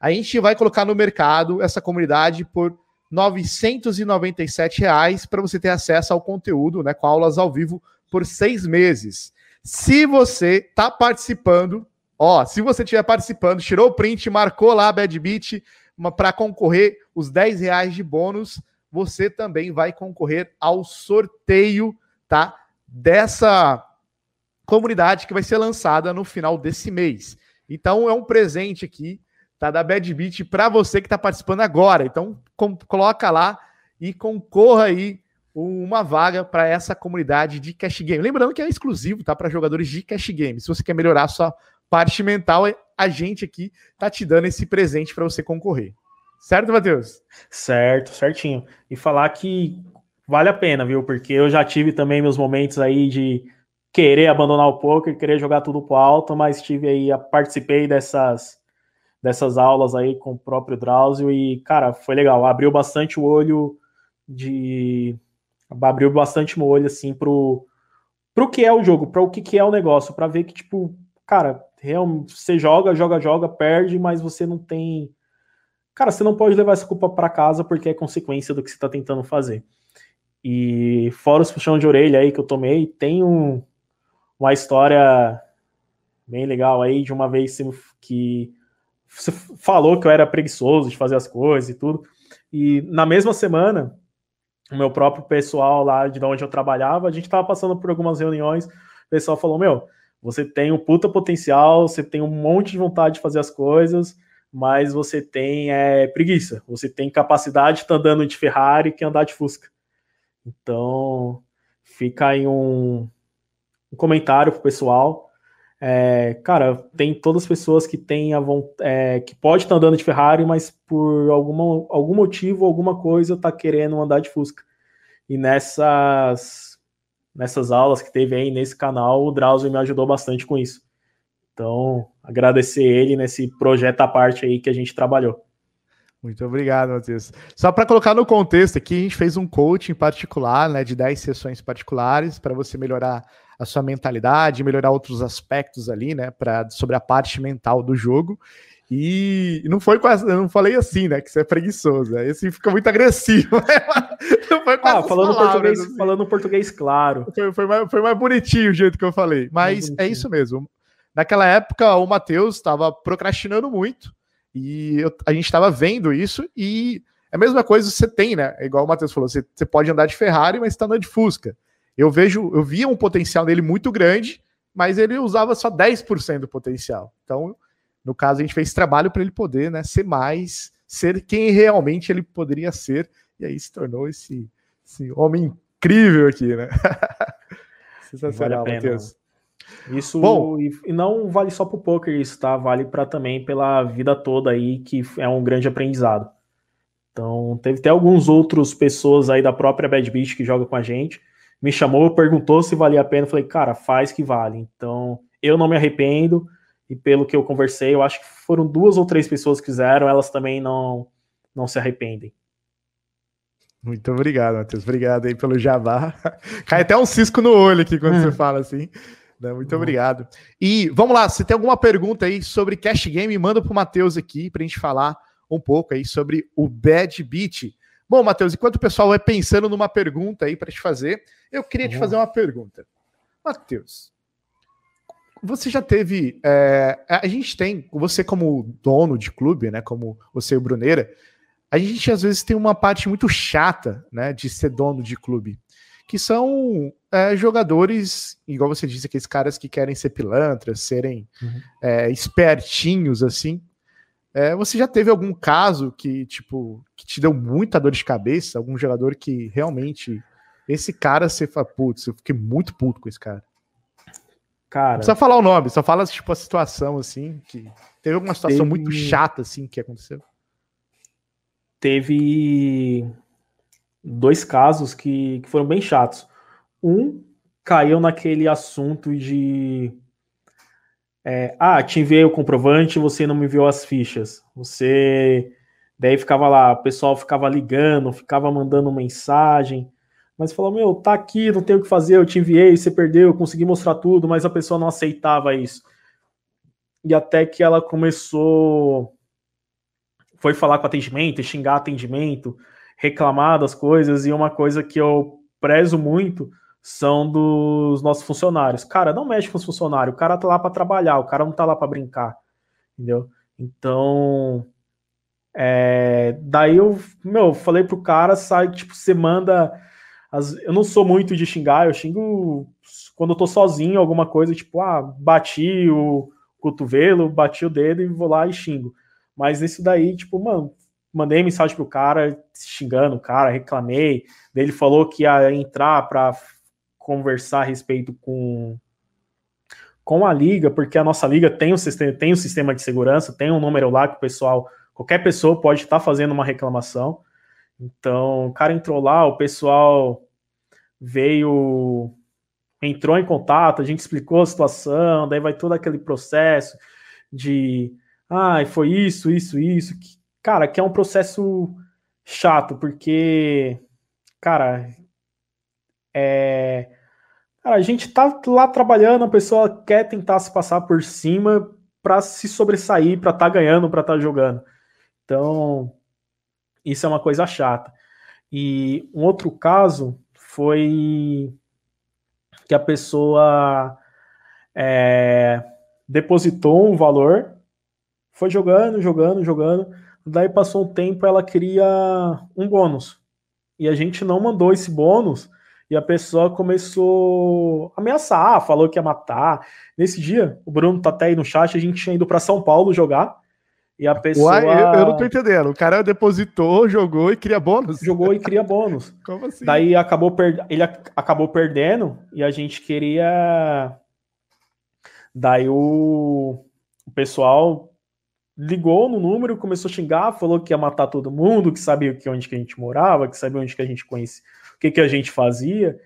A gente vai colocar no mercado essa comunidade por 997 reais para você ter acesso ao conteúdo, né, com aulas ao vivo por seis meses. Se você está participando, ó, se você estiver participando, tirou o print, marcou lá a Bad Beat para concorrer os 10 reais de bônus, você também vai concorrer ao sorteio, tá? Dessa comunidade que vai ser lançada no final desse mês. Então é um presente aqui tá? Da Bad Beat para você que está participando agora. Então, com, coloca lá e concorra aí uma vaga para essa comunidade de cash game. Lembrando que é exclusivo, tá? Para jogadores de cash game. Se você quer melhorar sua parte mental, a gente aqui tá te dando esse presente para você concorrer. Certo, Matheus? Certo, certinho. E falar que vale a pena, viu? Porque eu já tive também meus momentos aí de querer abandonar o poker, querer jogar tudo pro alto, mas tive aí, participei dessas dessas aulas aí com o próprio Drauzio e, cara, foi legal. Abriu bastante o olho de. Abriu bastante o olho, assim, pro, pro que é o jogo, para o que, que é o negócio, para ver que, tipo, cara, realmente, você joga, joga, joga, perde, mas você não tem. Cara, você não pode levar essa culpa para casa porque é consequência do que você está tentando fazer. E fora os puxão de orelha aí que eu tomei, tem um, uma história bem legal aí de uma vez que você falou que eu era preguiçoso de fazer as coisas e tudo. E na mesma semana, o meu próprio pessoal lá de onde eu trabalhava, a gente estava passando por algumas reuniões, o pessoal falou: Meu, você tem um puta potencial, você tem um monte de vontade de fazer as coisas, mas você tem é, preguiça, você tem capacidade de tá andando de Ferrari que andar de Fusca. Então, fica aí um, um comentário pro pessoal. É, cara, tem todas as pessoas que têm a é, que pode estar andando de Ferrari, mas por alguma, algum motivo, alguma coisa, tá querendo andar de Fusca. E nessas nessas aulas que teve aí nesse canal, o Drauzio me ajudou bastante com isso. Então, agradecer ele nesse projeto à parte aí que a gente trabalhou. Muito obrigado, Matheus. Só para colocar no contexto aqui, a gente fez um coaching particular, né, de 10 sessões particulares para você melhorar a sua mentalidade, melhorar outros aspectos ali, né, pra, sobre a parte mental do jogo. E não foi quase, eu não falei assim, né? Que você é preguiçoso. Aí assim fica muito agressivo. não foi ah, falando palavras, português, assim. falando português claro. Foi, foi, mais, foi mais bonitinho o jeito que eu falei. Mas é isso mesmo. Naquela época, o Matheus estava procrastinando muito e eu, a gente estava vendo isso. E é a mesma coisa você tem, né? É igual o Matheus falou: você, você pode andar de Ferrari, mas está andando de Fusca. Eu vejo, eu via um potencial nele muito grande, mas ele usava só 10% do potencial. Então, no caso, a gente fez trabalho para ele poder né, ser mais, ser quem realmente ele poderia ser, e aí se tornou esse, esse homem incrível aqui, né? Sensacional, vale Matheus. Isso Bom, e, não vale só para o poker isso, tá? Vale para também pela vida toda aí, que é um grande aprendizado. Então, teve até alguns outros pessoas aí da própria Bad Beach que jogam com a gente me chamou, perguntou se valia a pena. Falei, cara, faz que vale. Então, eu não me arrependo. E pelo que eu conversei, eu acho que foram duas ou três pessoas que fizeram, elas também não, não se arrependem. Muito obrigado, Matheus. Obrigado aí pelo jabá. Cai até um cisco no olho aqui quando você fala assim. Muito obrigado. E vamos lá, se tem alguma pergunta aí sobre Cash Game, manda para o Matheus aqui para a gente falar um pouco aí sobre o Bad Beat. Bom, Matheus, enquanto o pessoal vai pensando numa pergunta aí para te fazer, eu queria te fazer uma pergunta. Matheus, você já teve. É, a gente tem, você como dono de clube, né? Como você e o Bruneira, a gente às vezes tem uma parte muito chata, né? De ser dono de clube. Que são é, jogadores, igual você disse, aqueles caras que querem ser pilantras, serem uhum. é, espertinhos, assim. É, você já teve algum caso que, tipo, que te deu muita dor de cabeça? Algum jogador que realmente esse cara, você fala, putz, eu fiquei muito puto com esse cara. Cara. Não precisa falar o nome, só fala, tipo, a situação, assim, que teve alguma situação teve... muito chata, assim, que aconteceu. Teve dois casos que, que foram bem chatos. Um caiu naquele assunto de. É, ah, te enviei o comprovante, você não me enviou as fichas. Você. Daí ficava lá, o pessoal ficava ligando, ficava mandando mensagem mas falou: Meu, tá aqui, não tem o que fazer, eu te enviei, você perdeu, eu consegui mostrar tudo, mas a pessoa não aceitava isso. E até que ela começou. Foi falar com atendimento, xingar atendimento, reclamar das coisas, e uma coisa que eu prezo muito são dos nossos funcionários. Cara, não mexe com os funcionários, o cara tá lá para trabalhar, o cara não tá lá para brincar, entendeu? Então, é, daí eu, meu, falei pro cara, sai, tipo, você manda. As, eu não sou muito de xingar, eu xingo quando eu tô sozinho, alguma coisa, tipo, ah, bati o cotovelo, bati o dedo e vou lá e xingo. Mas nesse daí, tipo, mano, mandei mensagem pro cara, xingando o cara, reclamei. Ele falou que ia entrar para conversar a respeito com com a liga, porque a nossa liga tem um sistema, tem um sistema de segurança, tem um número lá que o pessoal, qualquer pessoa pode estar tá fazendo uma reclamação. Então, o cara entrou lá, o pessoal veio entrou em contato, a gente explicou a situação, daí vai todo aquele processo de ah, foi isso, isso, isso. Cara, que é um processo chato, porque, cara, é. Cara, a gente tá lá trabalhando, a pessoa quer tentar se passar por cima para se sobressair, para estar tá ganhando, para estar tá jogando. Então, isso é uma coisa chata. E um outro caso foi que a pessoa é, depositou um valor, foi jogando, jogando, jogando, daí passou um tempo ela queria um bônus. E a gente não mandou esse bônus e a pessoa começou a ameaçar, falou que ia matar. Nesse dia, o Bruno tá até aí no chat, a gente tinha ido para São Paulo jogar. E a pessoa. Uai, eu, eu, não tô entendendo. O cara depositou, jogou e cria bônus. Jogou e cria bônus. Como assim? Daí acabou per... ele acabou perdendo e a gente queria. Daí o, o pessoal ligou no número, começou a xingar, falou que ia matar todo mundo, que sabia que onde que a gente morava, que sabia onde que a gente conhecia, o que, que a gente fazia.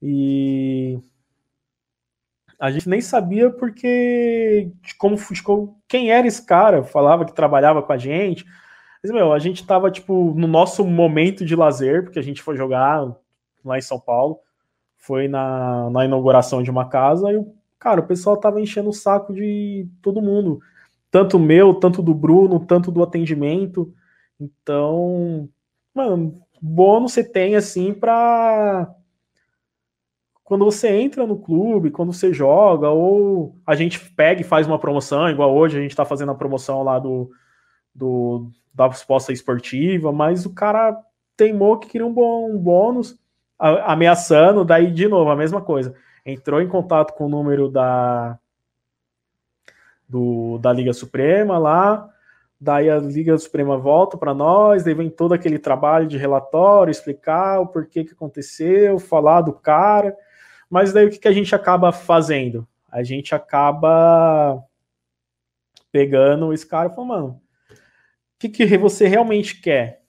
E a gente nem sabia porque como quem era esse cara, falava que trabalhava com a gente. Mas, meu, a gente tava, tipo, no nosso momento de lazer, porque a gente foi jogar lá em São Paulo, foi na, na inauguração de uma casa, e, cara, o pessoal tava enchendo o saco de todo mundo. Tanto meu, tanto do Bruno, tanto do atendimento. Então, mano, bônus você tem, assim, pra quando você entra no clube, quando você joga, ou a gente pega e faz uma promoção, igual hoje a gente está fazendo a promoção lá do, do da resposta esportiva, mas o cara teimou que queria um, bom, um bônus, ameaçando, daí de novo, a mesma coisa. Entrou em contato com o número da, do, da Liga Suprema lá, daí a Liga Suprema volta para nós, daí vem todo aquele trabalho de relatório, explicar o porquê que aconteceu, falar do cara. Mas daí o que, que a gente acaba fazendo? A gente acaba pegando esse cara e falando, mano, o que, que você realmente quer?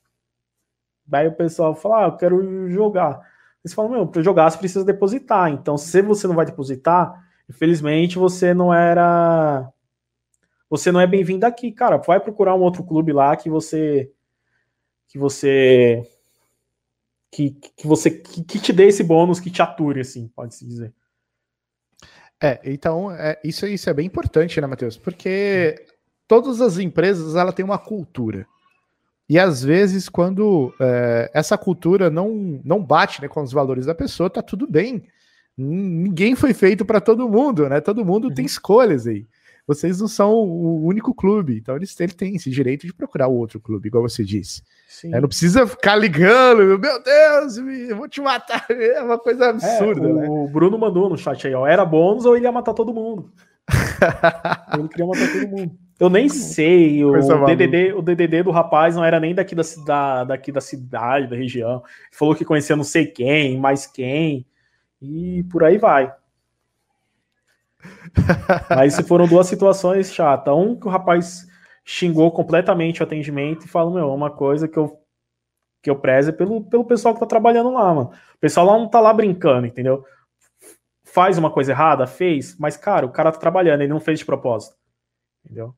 Daí o pessoal fala, ah, eu quero jogar. Eles falam, meu, para jogar você precisa depositar. Então, se você não vai depositar, infelizmente você não era. Você não é bem-vindo aqui, cara. Vai procurar um outro clube lá que você. Que você que, que você que, que, te dê esse bônus, que te ature, assim, pode-se dizer. É, então, é, isso, isso é bem importante, né, Matheus? Porque todas as empresas, ela tem uma cultura. E às vezes, quando é, essa cultura não, não bate né, com os valores da pessoa, tá tudo bem. Ninguém foi feito para todo mundo, né? Todo mundo uhum. tem escolhas aí vocês não são o único clube, então eles, têm esse direito de procurar o outro clube, igual você disse. É, não precisa ficar ligando, meu Deus, eu vou te matar, é uma coisa é, absurda. É, o, né? o Bruno mandou no chat aí, ó, era bônus ou ele ia matar todo mundo. ele queria matar todo mundo. Eu nem sei, o DDD, o DDD do rapaz não era nem daqui da, da, daqui da cidade, da região. Falou que conhecia não sei quem, mais quem, e por aí vai. Mas se foram duas situações chatas. Um que o rapaz xingou completamente o atendimento e falou: Meu, uma coisa que eu, que eu prezo é pelo, pelo pessoal que tá trabalhando lá, mano. O pessoal lá não tá lá brincando, entendeu? Faz uma coisa errada, fez, mas, cara, o cara tá trabalhando, ele não fez de propósito. Entendeu?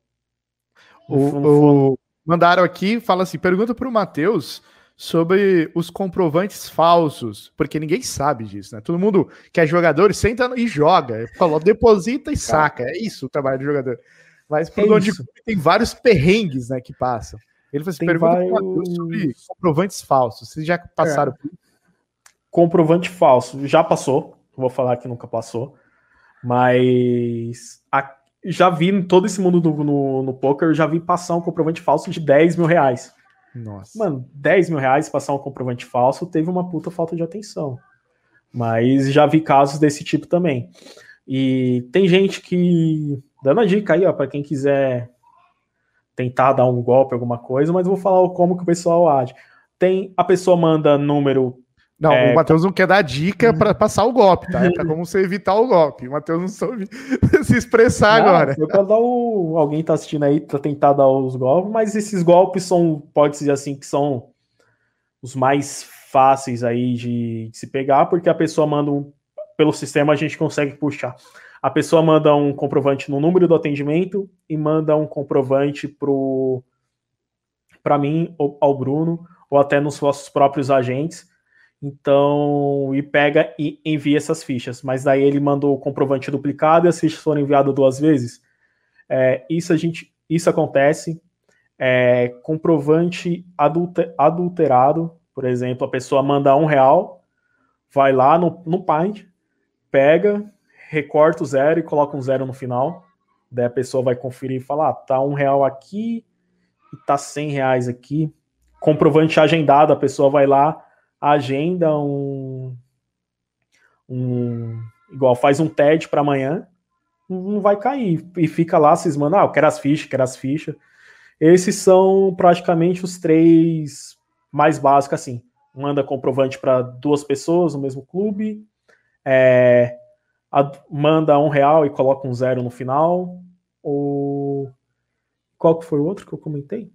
O, o, mandaram aqui, fala assim: pergunta pro Matheus sobre os comprovantes falsos, porque ninguém sabe disso, né? Todo mundo que é jogador senta e joga, falou, deposita e saca. É isso o trabalho do jogador. Mas por é onde tem vários perrengues, né, que passam. Ele faz assim, pergunta vários... sobre comprovantes falsos. Vocês já passaram é. Comprovante falso, já passou. Vou falar que nunca passou. Mas a... já vi em todo esse mundo do, no, no poker, já vi passar um comprovante falso de 10 mil reais. Nossa. Mano, 10 mil reais passar um comprovante falso teve uma puta falta de atenção. Mas já vi casos desse tipo também. E tem gente que. Dando a dica aí, ó, para quem quiser tentar dar um golpe, alguma coisa, mas vou falar como que o pessoal age. Tem a pessoa manda número. Não, é, o Matheus não quer dar dica para passar o golpe, tá? É para como você evitar o golpe. O Matheus não soube se expressar não, agora. Dar o. Alguém tá assistindo aí para tentar dar os golpes, mas esses golpes são, pode dizer assim, que são os mais fáceis aí de, de se pegar, porque a pessoa manda um. Pelo sistema a gente consegue puxar a pessoa manda um comprovante no número do atendimento e manda um comprovante para mim, ou ao Bruno, ou até nos nossos próprios agentes. Então, e pega e envia essas fichas. Mas daí ele mandou o comprovante duplicado e as fichas foram enviadas duas vezes. É, isso a gente, isso acontece. É, comprovante adulter, adulterado, por exemplo, a pessoa manda um real, vai lá no, no Paint, pega, recorta o zero e coloca um zero no final. Daí a pessoa vai conferir e falar: ah, tá um real aqui e tá cem reais aqui. Comprovante agendado, a pessoa vai lá, agenda um. um igual faz um TED para amanhã, não vai cair. E fica lá cismando: ah, eu quero as fichas, quero as fichas. Esses são praticamente os três mais básicos, assim. Manda comprovante para duas pessoas no mesmo clube. É, manda um real e coloca um zero no final? Ou qual que foi o outro que eu comentei?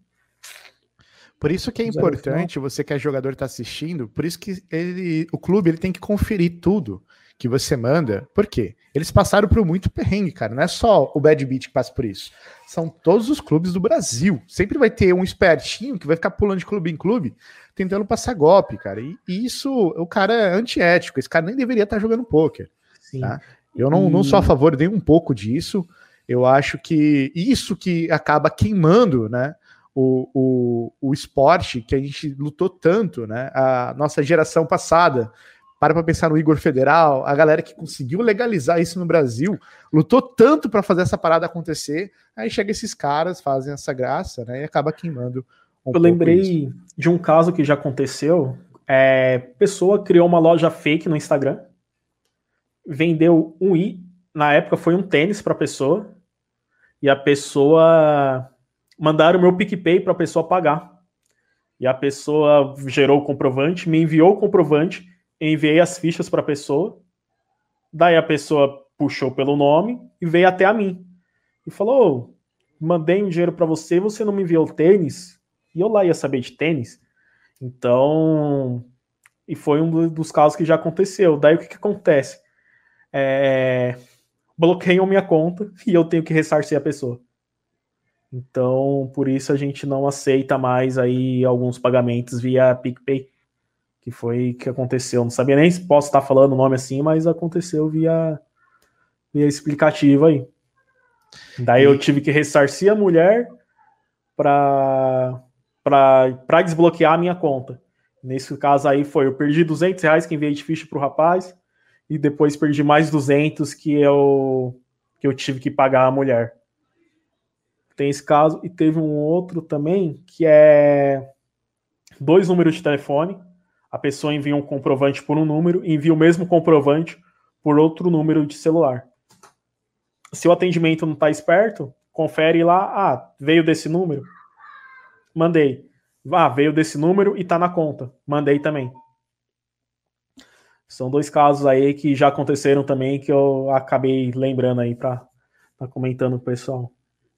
Por isso que é importante, você que é jogador está assistindo, por isso que ele, o clube ele tem que conferir tudo que você manda. Por quê? Eles passaram por muito perrengue, cara. Não é só o Bad Beat que passa por isso. São todos os clubes do Brasil. Sempre vai ter um espertinho que vai ficar pulando de clube em clube, tentando passar golpe, cara. E, e isso, o cara é antiético. Esse cara nem deveria estar jogando poker. Sim. Tá? Eu não, não sou a favor nem um pouco disso. Eu acho que isso que acaba queimando, né? O, o, o esporte que a gente lutou tanto, né? A nossa geração passada. Para para pensar no Igor Federal, a galera que conseguiu legalizar isso no Brasil, lutou tanto para fazer essa parada acontecer. Aí chega esses caras, fazem essa graça, né? E acaba queimando. Um Eu lembrei isso. de um caso que já aconteceu. É, pessoa criou uma loja fake no Instagram vendeu um i, na época foi um tênis para pessoa, e a pessoa mandaram o meu PicPay para a pessoa pagar. E a pessoa gerou o comprovante, me enviou o comprovante, enviei as fichas para a pessoa. Daí a pessoa puxou pelo nome e veio até a mim. E falou: mandei um dinheiro para você, você não me enviou tênis? E eu lá ia saber de tênis. Então, e foi um dos casos que já aconteceu. Daí o que, que acontece? é, bloqueiam minha conta e eu tenho que ressarcir a pessoa. Então, por isso a gente não aceita mais aí alguns pagamentos via PicPay, que foi que aconteceu. Não sabia nem se posso estar falando o nome assim, mas aconteceu via, via explicativo aí. Daí eu tive que ressarcir a mulher para para desbloquear a minha conta. Nesse caso aí foi, eu perdi 200 reais que enviei de ficha para o rapaz, e depois perdi mais 200 que eu, que eu tive que pagar a mulher. Tem esse caso, e teve um outro também, que é dois números de telefone, a pessoa envia um comprovante por um número e envia o mesmo comprovante por outro número de celular. Se o atendimento não está esperto, confere lá, ah, veio desse número? Mandei. Ah, veio desse número e está na conta. Mandei também. São dois casos aí que já aconteceram também que eu acabei lembrando aí para tá comentando com o pessoal.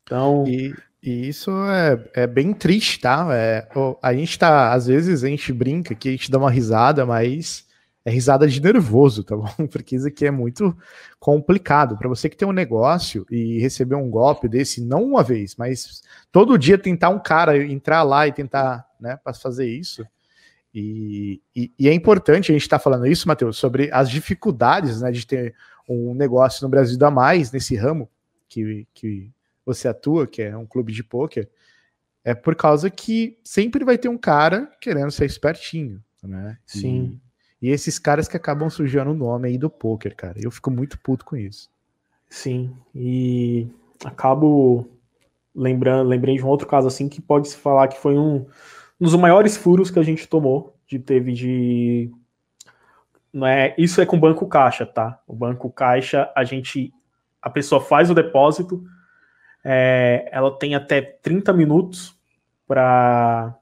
Então. E, e isso é, é bem triste, tá? É, a gente tá, às vezes a gente brinca que a gente dá uma risada, mas é risada de nervoso, tá bom? Porque isso aqui é muito complicado. Para você que tem um negócio e receber um golpe desse, não uma vez, mas todo dia tentar um cara entrar lá e tentar, né, para fazer isso e, e, e, é importante a gente estar tá falando isso, Matheus, sobre as dificuldades né, de ter um negócio no Brasil da mais nesse ramo que, que você atua, que é um clube de pôquer. é por causa que sempre vai ter um cara querendo ser espertinho, né? Sim. E, e esses caras que acabam sujando o nome aí do poker, cara. Eu fico muito puto com isso. Sim. E acabo lembrando, lembrei de um outro caso assim que pode se falar que foi um, um dos maiores furos que a gente tomou, de teve de não é, isso é com o banco caixa, tá? O banco caixa, a gente a pessoa faz o depósito, é, ela tem até 30 minutos para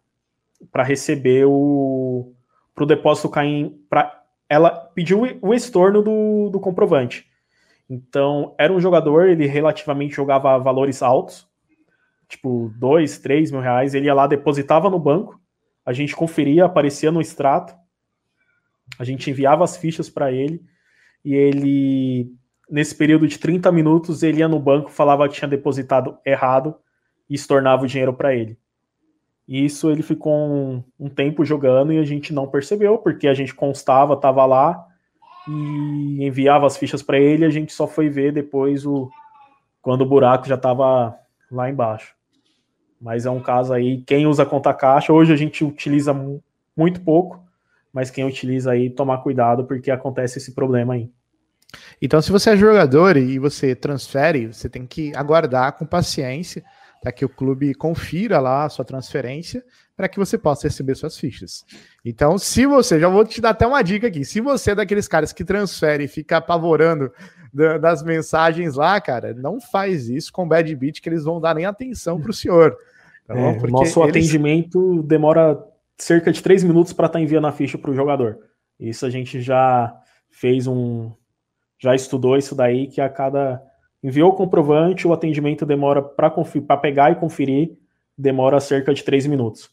receber o para o depósito cair para ela pediu o estorno do, do comprovante. Então, era um jogador, ele relativamente jogava valores altos, tipo, dois, três mil reais. Ele ia lá, depositava no banco, a gente conferia, aparecia no extrato, a gente enviava as fichas para ele, e ele, nesse período de 30 minutos, ele ia no banco, falava que tinha depositado errado e estornava o dinheiro para ele. E isso ele ficou um, um, tempo jogando e a gente não percebeu, porque a gente constava, estava lá e enviava as fichas para ele, a gente só foi ver depois o quando o buraco já estava lá embaixo. Mas é um caso aí, quem usa conta caixa, hoje a gente utiliza muito pouco, mas quem utiliza aí, tomar cuidado, porque acontece esse problema aí. Então, se você é jogador e você transfere, você tem que aguardar com paciência para que o clube confira lá a sua transferência para que você possa receber suas fichas. Então, se você, já vou te dar até uma dica aqui, se você é daqueles caras que transfere e fica apavorando das mensagens lá, cara, não faz isso com Bad Beat, que eles vão dar nem atenção para o senhor. Tá é, nosso eles... atendimento demora cerca de três minutos para estar tá enviando a ficha para o jogador. Isso a gente já fez um. Já estudou isso daí, que a cada Enviou o comprovante, o atendimento demora para pegar e conferir, demora cerca de três minutos.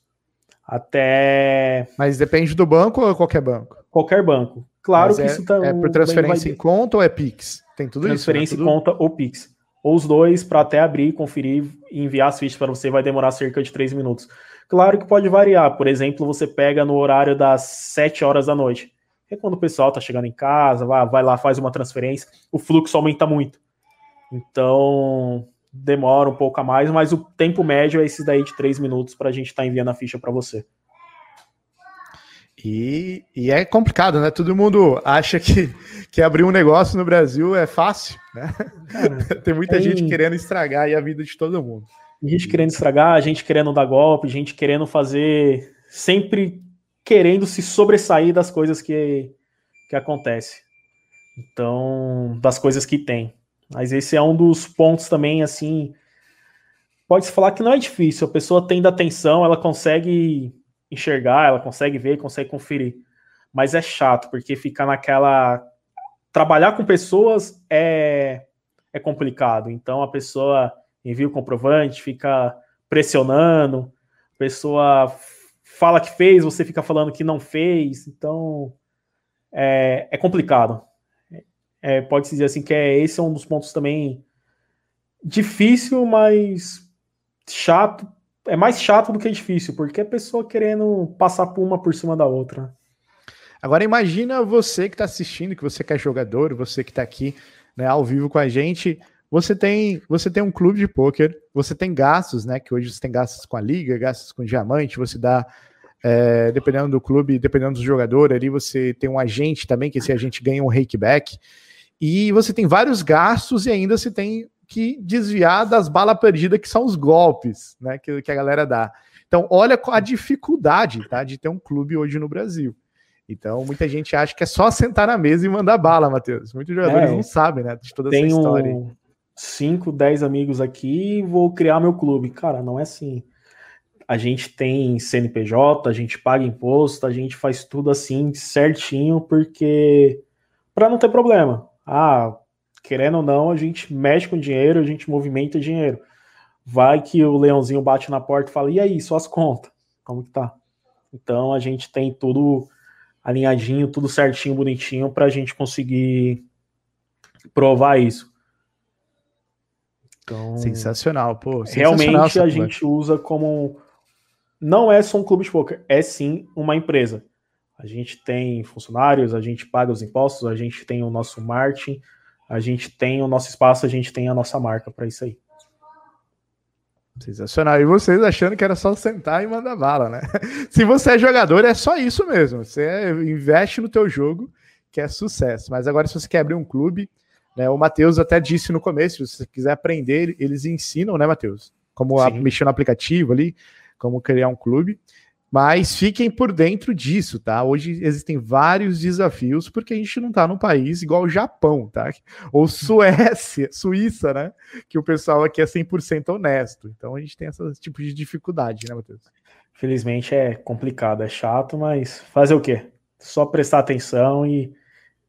Até. Mas depende do banco ou qualquer banco? Qualquer banco. Claro Mas que é, isso tá. É por transferência em conta ou é Pix? Tem tudo transferência isso? Transferência né? em conta ou Pix. Ou os dois, para até abrir, conferir e enviar as fichas para você, vai demorar cerca de três minutos. Claro que pode variar. Por exemplo, você pega no horário das 7 horas da noite. É quando o pessoal está chegando em casa, vai, vai lá, faz uma transferência, o fluxo aumenta muito. Então demora um pouco a mais, mas o tempo médio é esse daí de três minutos para a gente estar tá enviando a ficha para você. E, e, é complicado, né? Todo mundo acha que, que abrir um negócio no Brasil é fácil, né? Cara, tem muita tem... gente querendo estragar a vida de todo mundo. Gente querendo estragar, gente querendo dar golpe, gente querendo fazer. Sempre querendo se sobressair das coisas que, que acontece. Então, das coisas que tem. Mas esse é um dos pontos também, assim. Pode-se falar que não é difícil, a pessoa tendo atenção, ela consegue enxergar, ela consegue ver, consegue conferir. Mas é chato, porque ficar naquela. Trabalhar com pessoas é, é complicado. Então a pessoa envia o comprovante, fica pressionando, a pessoa fala que fez, você fica falando que não fez. Então é, é complicado é, pode-se dizer assim que é, esse é um dos pontos também difícil, mas chato. É mais chato do que difícil, porque é a pessoa querendo passar por uma por cima da outra. Agora imagina você que está assistindo, que você que é jogador, você que está aqui né, ao vivo com a gente. Você tem, você tem um clube de pôquer, você tem gastos, né? Que hoje você tem gastos com a liga, gastos com diamante, você dá é, dependendo do clube, dependendo do jogador, ali você tem um agente também, que esse agente ganha um rakeback e você tem vários gastos e ainda se tem que desviar das balas perdidas, que são os golpes né, que, que a galera dá. Então, olha a dificuldade tá, de ter um clube hoje no Brasil. Então, muita gente acha que é só sentar na mesa e mandar bala, Matheus. Muitos jogadores é, não sabem, né? De toda essa história. Tenho 5, 10 amigos aqui e vou criar meu clube. Cara, não é assim. A gente tem CNPJ, a gente paga imposto, a gente faz tudo assim certinho, porque para não ter problema. Ah, querendo ou não, a gente mexe com dinheiro, a gente movimenta dinheiro. Vai que o leãozinho bate na porta e fala: e aí, suas contas? Como que tá? Então a gente tem tudo alinhadinho, tudo certinho, bonitinho, para a gente conseguir provar isso. Então, sensacional, pô. Sensacional realmente a gente usa como. Não é só um clube de poker, é sim uma empresa. A gente tem funcionários, a gente paga os impostos, a gente tem o nosso marketing, a gente tem o nosso espaço, a gente tem a nossa marca para isso aí. Sensacional. E vocês achando que era só sentar e mandar bala, né? Se você é jogador, é só isso mesmo. Você investe no teu jogo, que é sucesso. Mas agora, se você quer abrir um clube, né, o Matheus até disse no começo, se você quiser aprender, eles ensinam, né, Matheus? Como a, mexer no aplicativo ali, como criar um clube. Mas fiquem por dentro disso, tá? Hoje existem vários desafios, porque a gente não tá num país igual o Japão, tá? Ou Suécia, Suíça, né? Que o pessoal aqui é 100% honesto. Então a gente tem esse tipo de dificuldade, né, Matheus? Felizmente é complicado, é chato, mas fazer o quê? Só prestar atenção e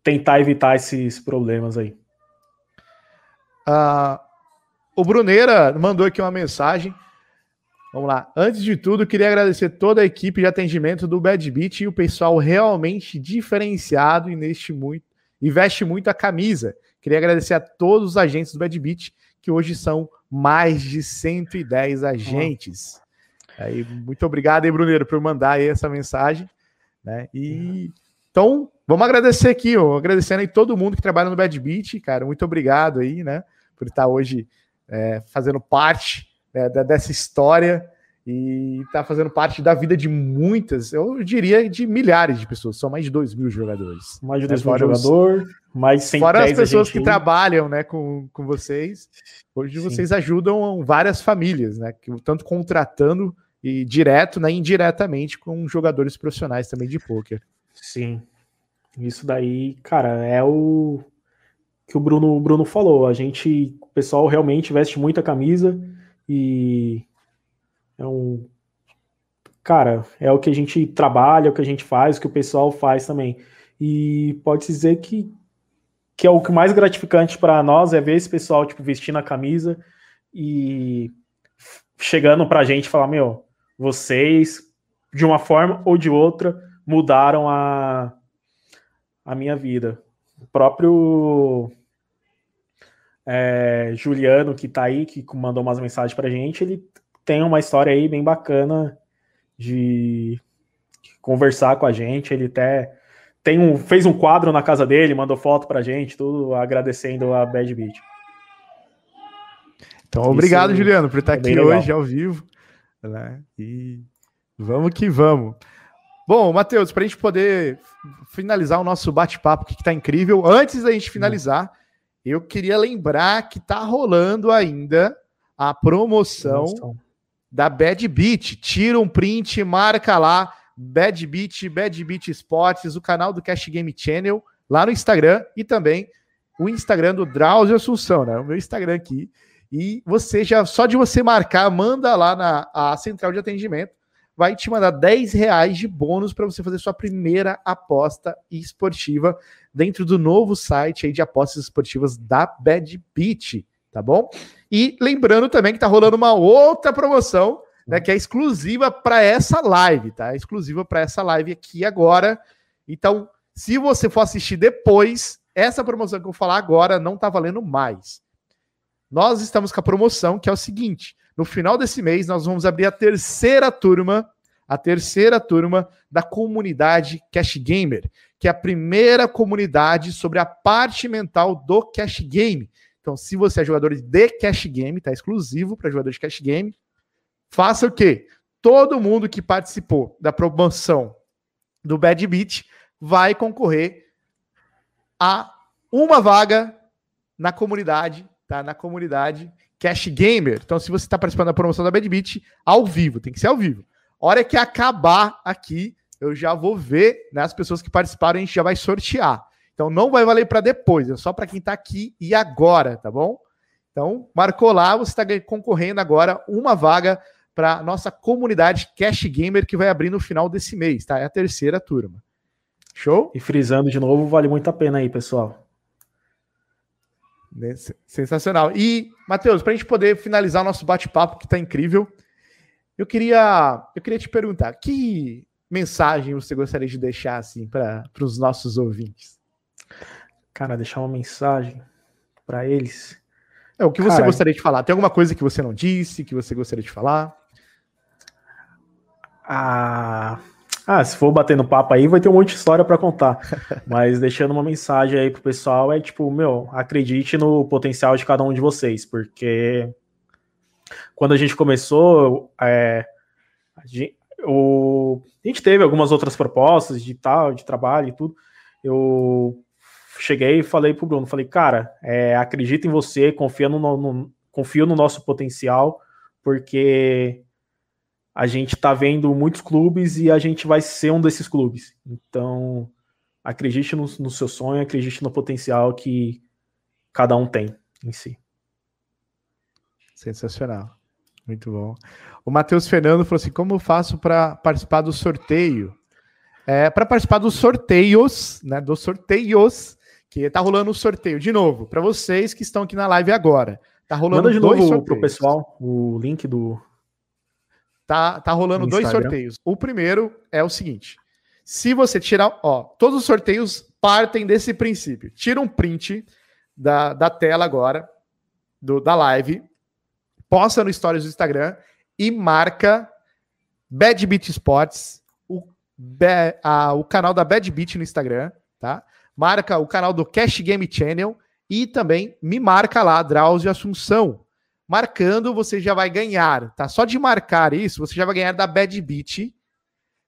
tentar evitar esses problemas aí. Uh, o Bruneira mandou aqui uma mensagem Vamos lá. Antes de tudo, queria agradecer toda a equipe de atendimento do Bad Beat e o pessoal realmente diferenciado e neste muito, e veste muito a camisa. Queria agradecer a todos os agentes do Bad Beat, que hoje são mais de 110 agentes. Aí, muito obrigado aí, Bruneiro, por mandar aí essa mensagem. Né? E então, vamos agradecer aqui, ó, agradecendo aí todo mundo que trabalha no Bad Beat, cara. Muito obrigado aí, né, por estar hoje é, fazendo parte né, dessa história e está fazendo parte da vida de muitas, eu diria de milhares de pessoas, são mais de 2 mil jogadores. Mais de 2 mil jogadores, mais 110 Fora as pessoas que trabalham né, com, com vocês, hoje Sim. vocês ajudam várias famílias, né, tanto contratando e direto, né, indiretamente com jogadores profissionais também de pôquer. Sim, isso daí, cara, é o que o Bruno, o Bruno falou, a gente, o pessoal realmente veste muita camisa, e é um. Cara, é o que a gente trabalha, é o que a gente faz, o que o pessoal faz também. E pode dizer que, que é o que mais gratificante para nós é ver esse pessoal tipo, vestindo a camisa e chegando para a gente falar: Meu, vocês, de uma forma ou de outra, mudaram a, a minha vida. O próprio é, Juliano, que tá aí, que mandou umas mensagens pra gente, ele tem uma história aí bem bacana de conversar com a gente. Ele até tem um, fez um quadro na casa dele, mandou foto pra gente, tudo agradecendo a Bad Beat. Então, obrigado, Isso Juliano, por estar é aqui hoje ao vivo. Né? E vamos que vamos. Bom, Matheus, para a gente poder finalizar o nosso bate-papo, que está incrível, antes da gente finalizar, eu queria lembrar que tá rolando ainda a promoção, promoção. da Bad Beat. Tira um print, marca lá Bad Beat, Bad Beat Esportes, o canal do Cash Game Channel lá no Instagram e também o Instagram do Drauzio Assunção, né? O meu Instagram aqui. E você já, só de você marcar, manda lá na a central de atendimento vai te mandar 10 reais de bônus para você fazer sua primeira aposta esportiva dentro do novo site aí de apostas esportivas da Bad Beat, tá bom? E lembrando também que tá rolando uma outra promoção, né, que é exclusiva para essa live, tá? exclusiva para essa live aqui agora. Então, se você for assistir depois, essa promoção que eu vou falar agora não tá valendo mais. Nós estamos com a promoção que é o seguinte: no final desse mês, nós vamos abrir a terceira turma, a terceira turma da comunidade Cash Gamer, que é a primeira comunidade sobre a parte mental do Cash Game. Então, se você é jogador de Cash Game, tá exclusivo para jogadores de Cash Game, faça o quê? Todo mundo que participou da promoção do Bad Beat vai concorrer a uma vaga na comunidade, tá? Na comunidade Cash Gamer. Então, se você está participando da promoção da Bad Beat, ao vivo, tem que ser ao vivo. Hora que acabar aqui, eu já vou ver né, as pessoas que participaram, a gente já vai sortear. Então, não vai valer para depois, é só para quem está aqui e agora, tá bom? Então, marcou lá, você está concorrendo agora uma vaga para nossa comunidade Cash Gamer que vai abrir no final desse mês, tá? É a terceira turma. Show? E frisando de novo, vale muito a pena aí, pessoal. Sensacional. E, Matheus, para a gente poder finalizar o nosso bate-papo, que está incrível, eu queria, eu queria te perguntar, que mensagem você gostaria de deixar assim para os nossos ouvintes? Cara, deixar uma mensagem para eles. É, o que você gostaria de falar? Tem alguma coisa que você não disse, que você gostaria de falar? Ah, ah, se for bater no papo aí, vai ter um monte de história para contar. Mas deixando uma mensagem aí pro pessoal é tipo, meu, acredite no potencial de cada um de vocês, porque quando a gente começou, é, a, gente, o, a gente teve algumas outras propostas de tal, de trabalho e tudo. Eu cheguei e falei pro Bruno, falei, cara, é, acredita em você, confia no, no, confio no nosso potencial, porque a gente tá vendo muitos clubes e a gente vai ser um desses clubes. Então, acredite no, no seu sonho, acredite no potencial que cada um tem em si. Sensacional. Muito bom. O Matheus Fernando falou assim: como faço para participar do sorteio? É, para participar dos sorteios, né? Dos sorteios, que tá rolando o um sorteio. De novo, para vocês que estão aqui na live agora. Tá rolando Manda de novo sorteios. pro pessoal o link do. Tá, tá rolando dois sorteios. O primeiro é o seguinte: se você tirar. Ó, todos os sorteios partem desse princípio. Tira um print da, da tela agora, do, da live, posta no Stories do Instagram e marca Bad Beat Sports, o, a, o canal da Bad Beat no Instagram, tá? Marca o canal do Cash Game Channel e também me marca lá, Drauzio Assunção. Marcando, você já vai ganhar, tá? Só de marcar isso, você já vai ganhar da Bad Beat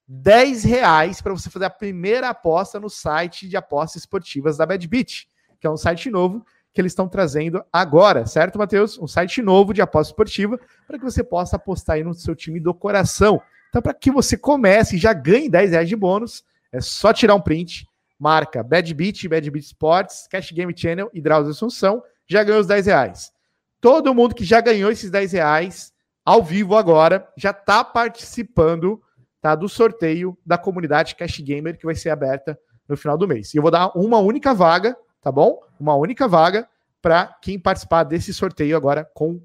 10 reais para você fazer a primeira aposta no site de apostas esportivas da Bad Beat, que é um site novo que eles estão trazendo agora, certo, Matheus? Um site novo de aposta esportiva para que você possa apostar aí no seu time do coração. Então, para que você comece e já ganhe 10 reais de bônus, é só tirar um print, marca Bad Beat, Bad Beat Sports, Cash Game Channel e Drauzio Assunção, já ganhou os 10 reais. Todo mundo que já ganhou esses 10 reais ao vivo agora já está participando tá, do sorteio da comunidade Cash Gamer que vai ser aberta no final do mês. E eu vou dar uma única vaga tá bom? Uma única vaga para quem participar desse sorteio agora com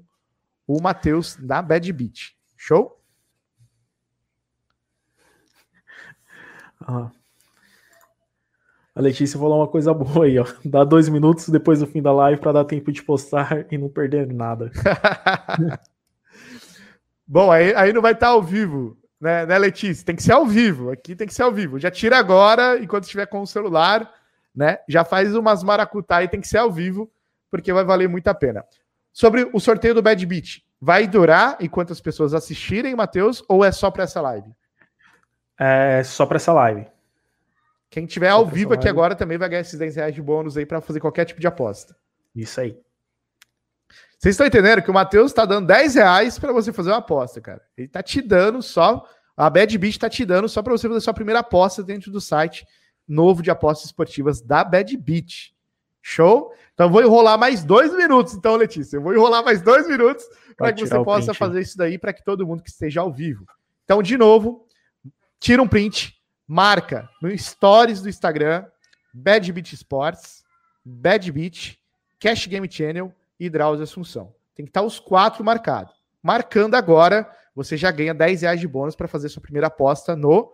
o Matheus da Bad Beat. Show? Ah. A Letícia falou uma coisa boa aí, ó. Dá dois minutos depois do fim da live para dar tempo de postar e não perder nada. Bom, aí, aí não vai estar tá ao vivo, né, né, Letícia? Tem que ser ao vivo. Aqui tem que ser ao vivo. Já tira agora, enquanto estiver com o celular né? Já faz umas maracutá e tem que ser ao vivo, porque vai valer muito a pena. Sobre o sorteio do Bad Beat, vai durar enquanto as pessoas assistirem, Matheus, ou é só para essa live? É só para essa live. Quem tiver ao vivo aqui agora também vai ganhar esses 10 reais de bônus aí para fazer qualquer tipo de aposta. Isso aí. Vocês estão entendendo que o Matheus está dando 10 reais para você fazer uma aposta, cara. Ele está te dando só. A Bad Beat está te dando só para você fazer sua primeira aposta dentro do site novo de apostas esportivas da Bad Beat. Show? Então vou enrolar mais dois minutos, então, Letícia. Eu vou enrolar mais dois minutos para que você possa print. fazer isso daí para que todo mundo que esteja ao vivo. Então, de novo, tira um print, marca no stories do Instagram, Bad Beat Sports, Bad Beat, Cash Game Channel e Drauzio Assunção. Tem que estar os quatro marcados. Marcando agora, você já ganha 10 reais de bônus para fazer sua primeira aposta no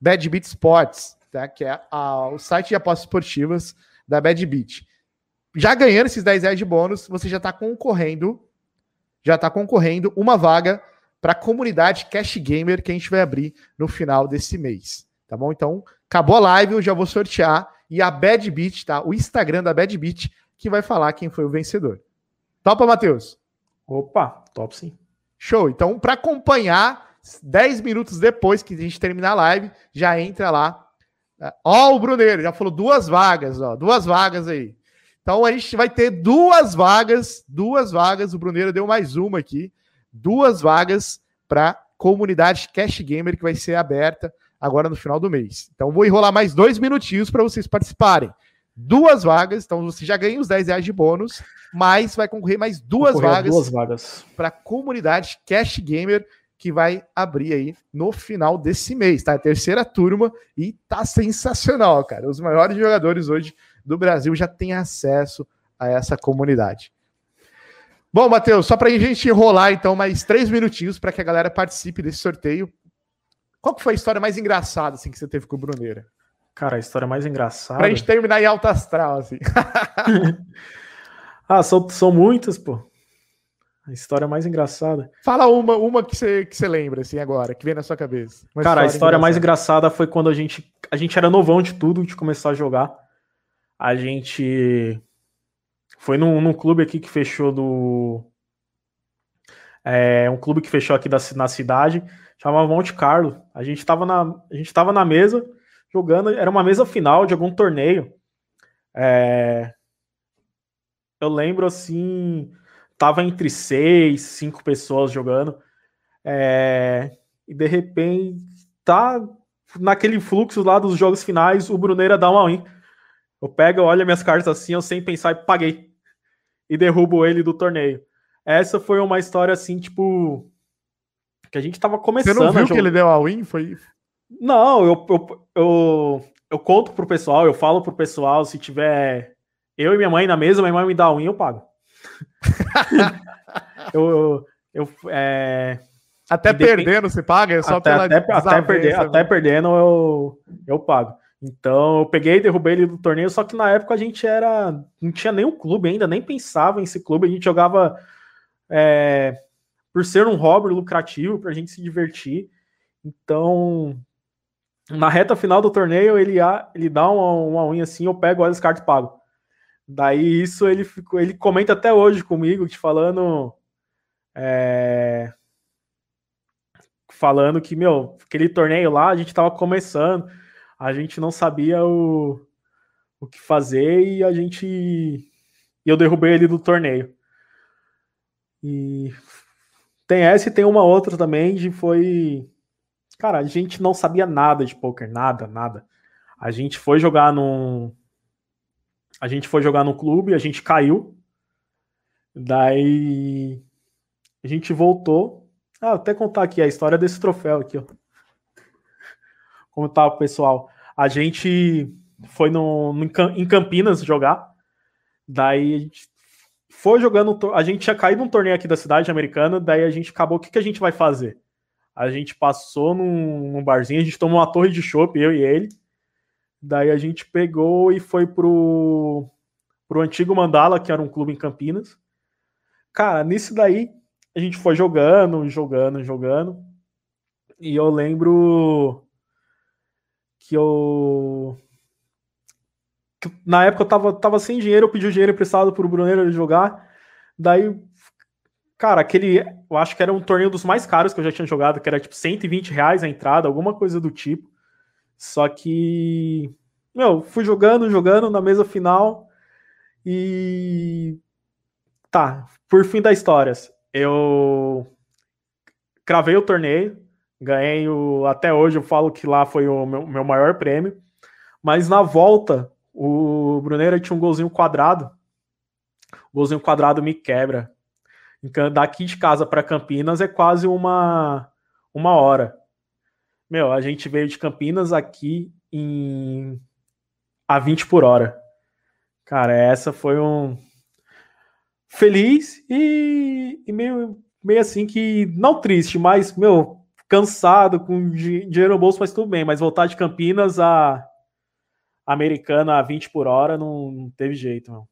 Bad Beat Sports tá? que é a, o site de apostas esportivas da Bad Beat. Já ganhando esses 10 reais de bônus, você já está concorrendo, já está concorrendo uma vaga para a comunidade Cash Gamer que a gente vai abrir no final desse mês, tá bom? Então, acabou a live, eu já vou sortear e a Bad Beat, tá? O Instagram da Bad Beat que vai falar quem foi o vencedor. Topa, Matheus? Opa, top sim. Show. Então, para acompanhar, 10 minutos depois que a gente terminar a live, já entra lá Ó, o Bruneiro já falou duas vagas, ó, duas vagas aí. Então a gente vai ter duas vagas, duas vagas. O Bruneiro deu mais uma aqui, duas vagas para comunidade Cash Gamer que vai ser aberta agora no final do mês. Então vou enrolar mais dois minutinhos para vocês participarem. Duas vagas, então você já ganha os 10 reais de bônus, mas vai concorrer mais duas vagas, duas vagas. para comunidade Cash Gamer que vai abrir aí no final desse mês, tá? A terceira turma e tá sensacional, cara. Os maiores jogadores hoje do Brasil já têm acesso a essa comunidade. Bom, Matheus, só para a gente enrolar então mais três minutinhos para que a galera participe desse sorteio. Qual que foi a história mais engraçada assim que você teve com o Bruneira? Cara, a história mais engraçada. Pra gente terminar em alta astral, assim. ah, são, são muitas, pô. A história mais engraçada. Fala uma, uma que você que lembra, assim, agora, que vem na sua cabeça. Uma Cara, história a história engraçada. mais engraçada foi quando a gente. A gente era novão de tudo, de começar a jogar. A gente foi num, num clube aqui que fechou do. É um clube que fechou aqui da, na cidade, chamava Monte Carlo. A gente estava na, a gente tava na mesa jogando, era uma mesa final de algum torneio. É, eu lembro assim, tava entre seis, cinco pessoas jogando. É, e de repente tá naquele fluxo lá dos jogos finais, o Bruneira dá um all-in. Eu pego, olho minhas cartas assim, eu sem pensar e paguei. E derrubo ele do torneio. Essa foi uma história assim, tipo. Que a gente tava começando. Você não viu que ele deu all-in? Foi. Não, eu, eu, eu, eu conto pro pessoal, eu falo pro pessoal, se tiver eu e minha mãe na mesa, minha mãe me dá all-in, eu pago. eu, eu, eu é, até perdendo você paga? É só até, pela até, até, perder, né? até perdendo eu, eu pago. Então eu peguei e derrubei ele do torneio, só que na época a gente era. Não tinha nenhum clube ainda, nem pensava em esse clube, a gente jogava é, por ser um hobby lucrativo, para a gente se divertir. Então, na reta final do torneio, ele, ele dá uma, uma unha assim, eu pego, olha os cartas e pago. Daí isso ele ficou, ele comenta até hoje comigo, te falando. É, falando que, meu, aquele torneio lá, a gente tava começando, a gente não sabia o, o que fazer e a gente. Eu derrubei ele do torneio. E tem essa e tem uma outra também de foi. Cara, a gente não sabia nada de poker, nada, nada. A gente foi jogar num. A gente foi jogar no clube, a gente caiu. Daí a gente voltou ah, até contar aqui a história desse troféu aqui, ó. Como tá o pessoal? A gente foi no, no, em Campinas jogar. Daí a gente foi jogando. A gente tinha caído num torneio aqui da cidade americana. Daí a gente acabou. O que, que a gente vai fazer? A gente passou num, num barzinho, a gente tomou uma torre de chopp, eu e ele. Daí a gente pegou e foi pro, pro antigo Mandala, que era um clube em Campinas. Cara, nisso daí a gente foi jogando, jogando, jogando. E eu lembro que eu. Que na época eu tava, tava sem dinheiro, eu pedi o dinheiro emprestado pro Bruneiro jogar. Daí, cara, aquele. Eu acho que era um torneio dos mais caros que eu já tinha jogado, que era tipo 120 reais a entrada, alguma coisa do tipo. Só que. Meu, fui jogando, jogando na mesa final. E. Tá, por fim da história eu cravei o torneio, ganhei o. Até hoje eu falo que lá foi o meu, meu maior prêmio. Mas na volta, o Bruneira tinha um golzinho quadrado. O golzinho quadrado me quebra. Então, daqui de casa para Campinas é quase uma, uma hora. Meu, a gente veio de Campinas aqui em a 20 por hora. Cara, essa foi um, feliz e, e meio, meio assim que, não triste, mas, meu, cansado, com dinheiro no bolso, mas tudo bem. Mas voltar de Campinas a Americana a 20 por hora não, não teve jeito, meu.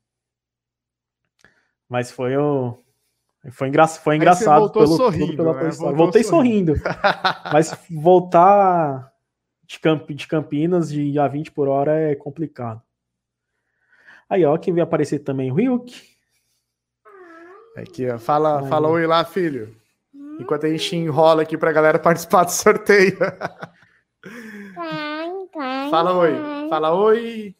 Mas foi o. Foi, engra... foi engraçado pelo, sorrindo, pela né? Voltei sorrindo. sorrindo. mas voltar de, Camp... de Campinas de a 20 por hora é complicado. Aí, ó, quem veio aparecer também, o Ryuk. Aqui, ó. Fala, fala oi lá, filho. Enquanto a gente enrola aqui pra galera participar do sorteio. Fala oi. Fala oi.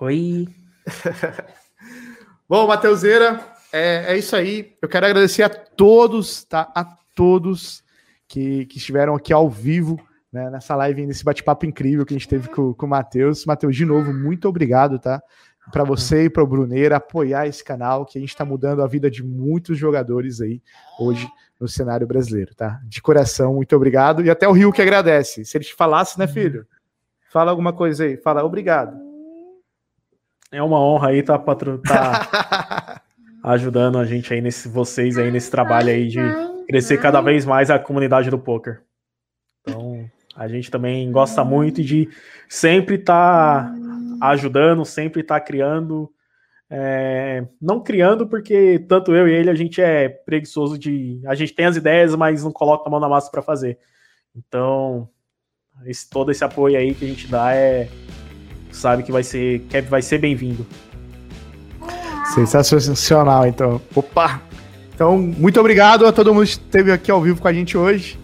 Oi. Bom, Mateuseira, é, é isso aí. Eu quero agradecer a todos, tá? A todos que, que estiveram aqui ao vivo, né, nessa live, nesse bate-papo incrível que a gente teve com, com o Matheus. Matheus, de novo, muito obrigado, tá? Para você e para o Bruneira apoiar esse canal, que a gente está mudando a vida de muitos jogadores aí hoje no cenário brasileiro, tá? De coração, muito obrigado. E até o Rio que agradece. Se ele te falasse, né, filho? Fala alguma coisa aí. Fala obrigado. É uma honra aí tá, patro... tá ajudando a gente aí nesse vocês aí nesse trabalho aí de crescer cada vez mais a comunidade do poker. Então, a gente também gosta muito de sempre estar tá ajudando, sempre está criando. É, não criando, porque tanto eu e ele a gente é preguiçoso de. A gente tem as ideias, mas não coloca a mão na massa para fazer. Então, esse, todo esse apoio aí que a gente dá é. Sabe que vai ser, que vai ser bem-vindo. Sensacional, então. Opa! Então, muito obrigado a todo mundo que esteve aqui ao vivo com a gente hoje.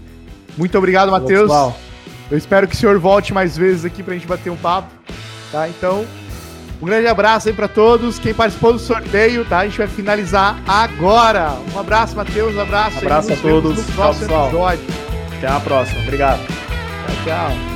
Muito obrigado, Matheus. Eu espero que o senhor volte mais vezes aqui pra gente bater um papo, tá? Então, um grande abraço aí para todos. Quem participou do sorteio, tá? A gente vai finalizar agora. Um abraço, Matheus. Um abraço. Um abraço a todos. No próximo tchau, episódio. Até a próxima. Obrigado. Tchau, tchau.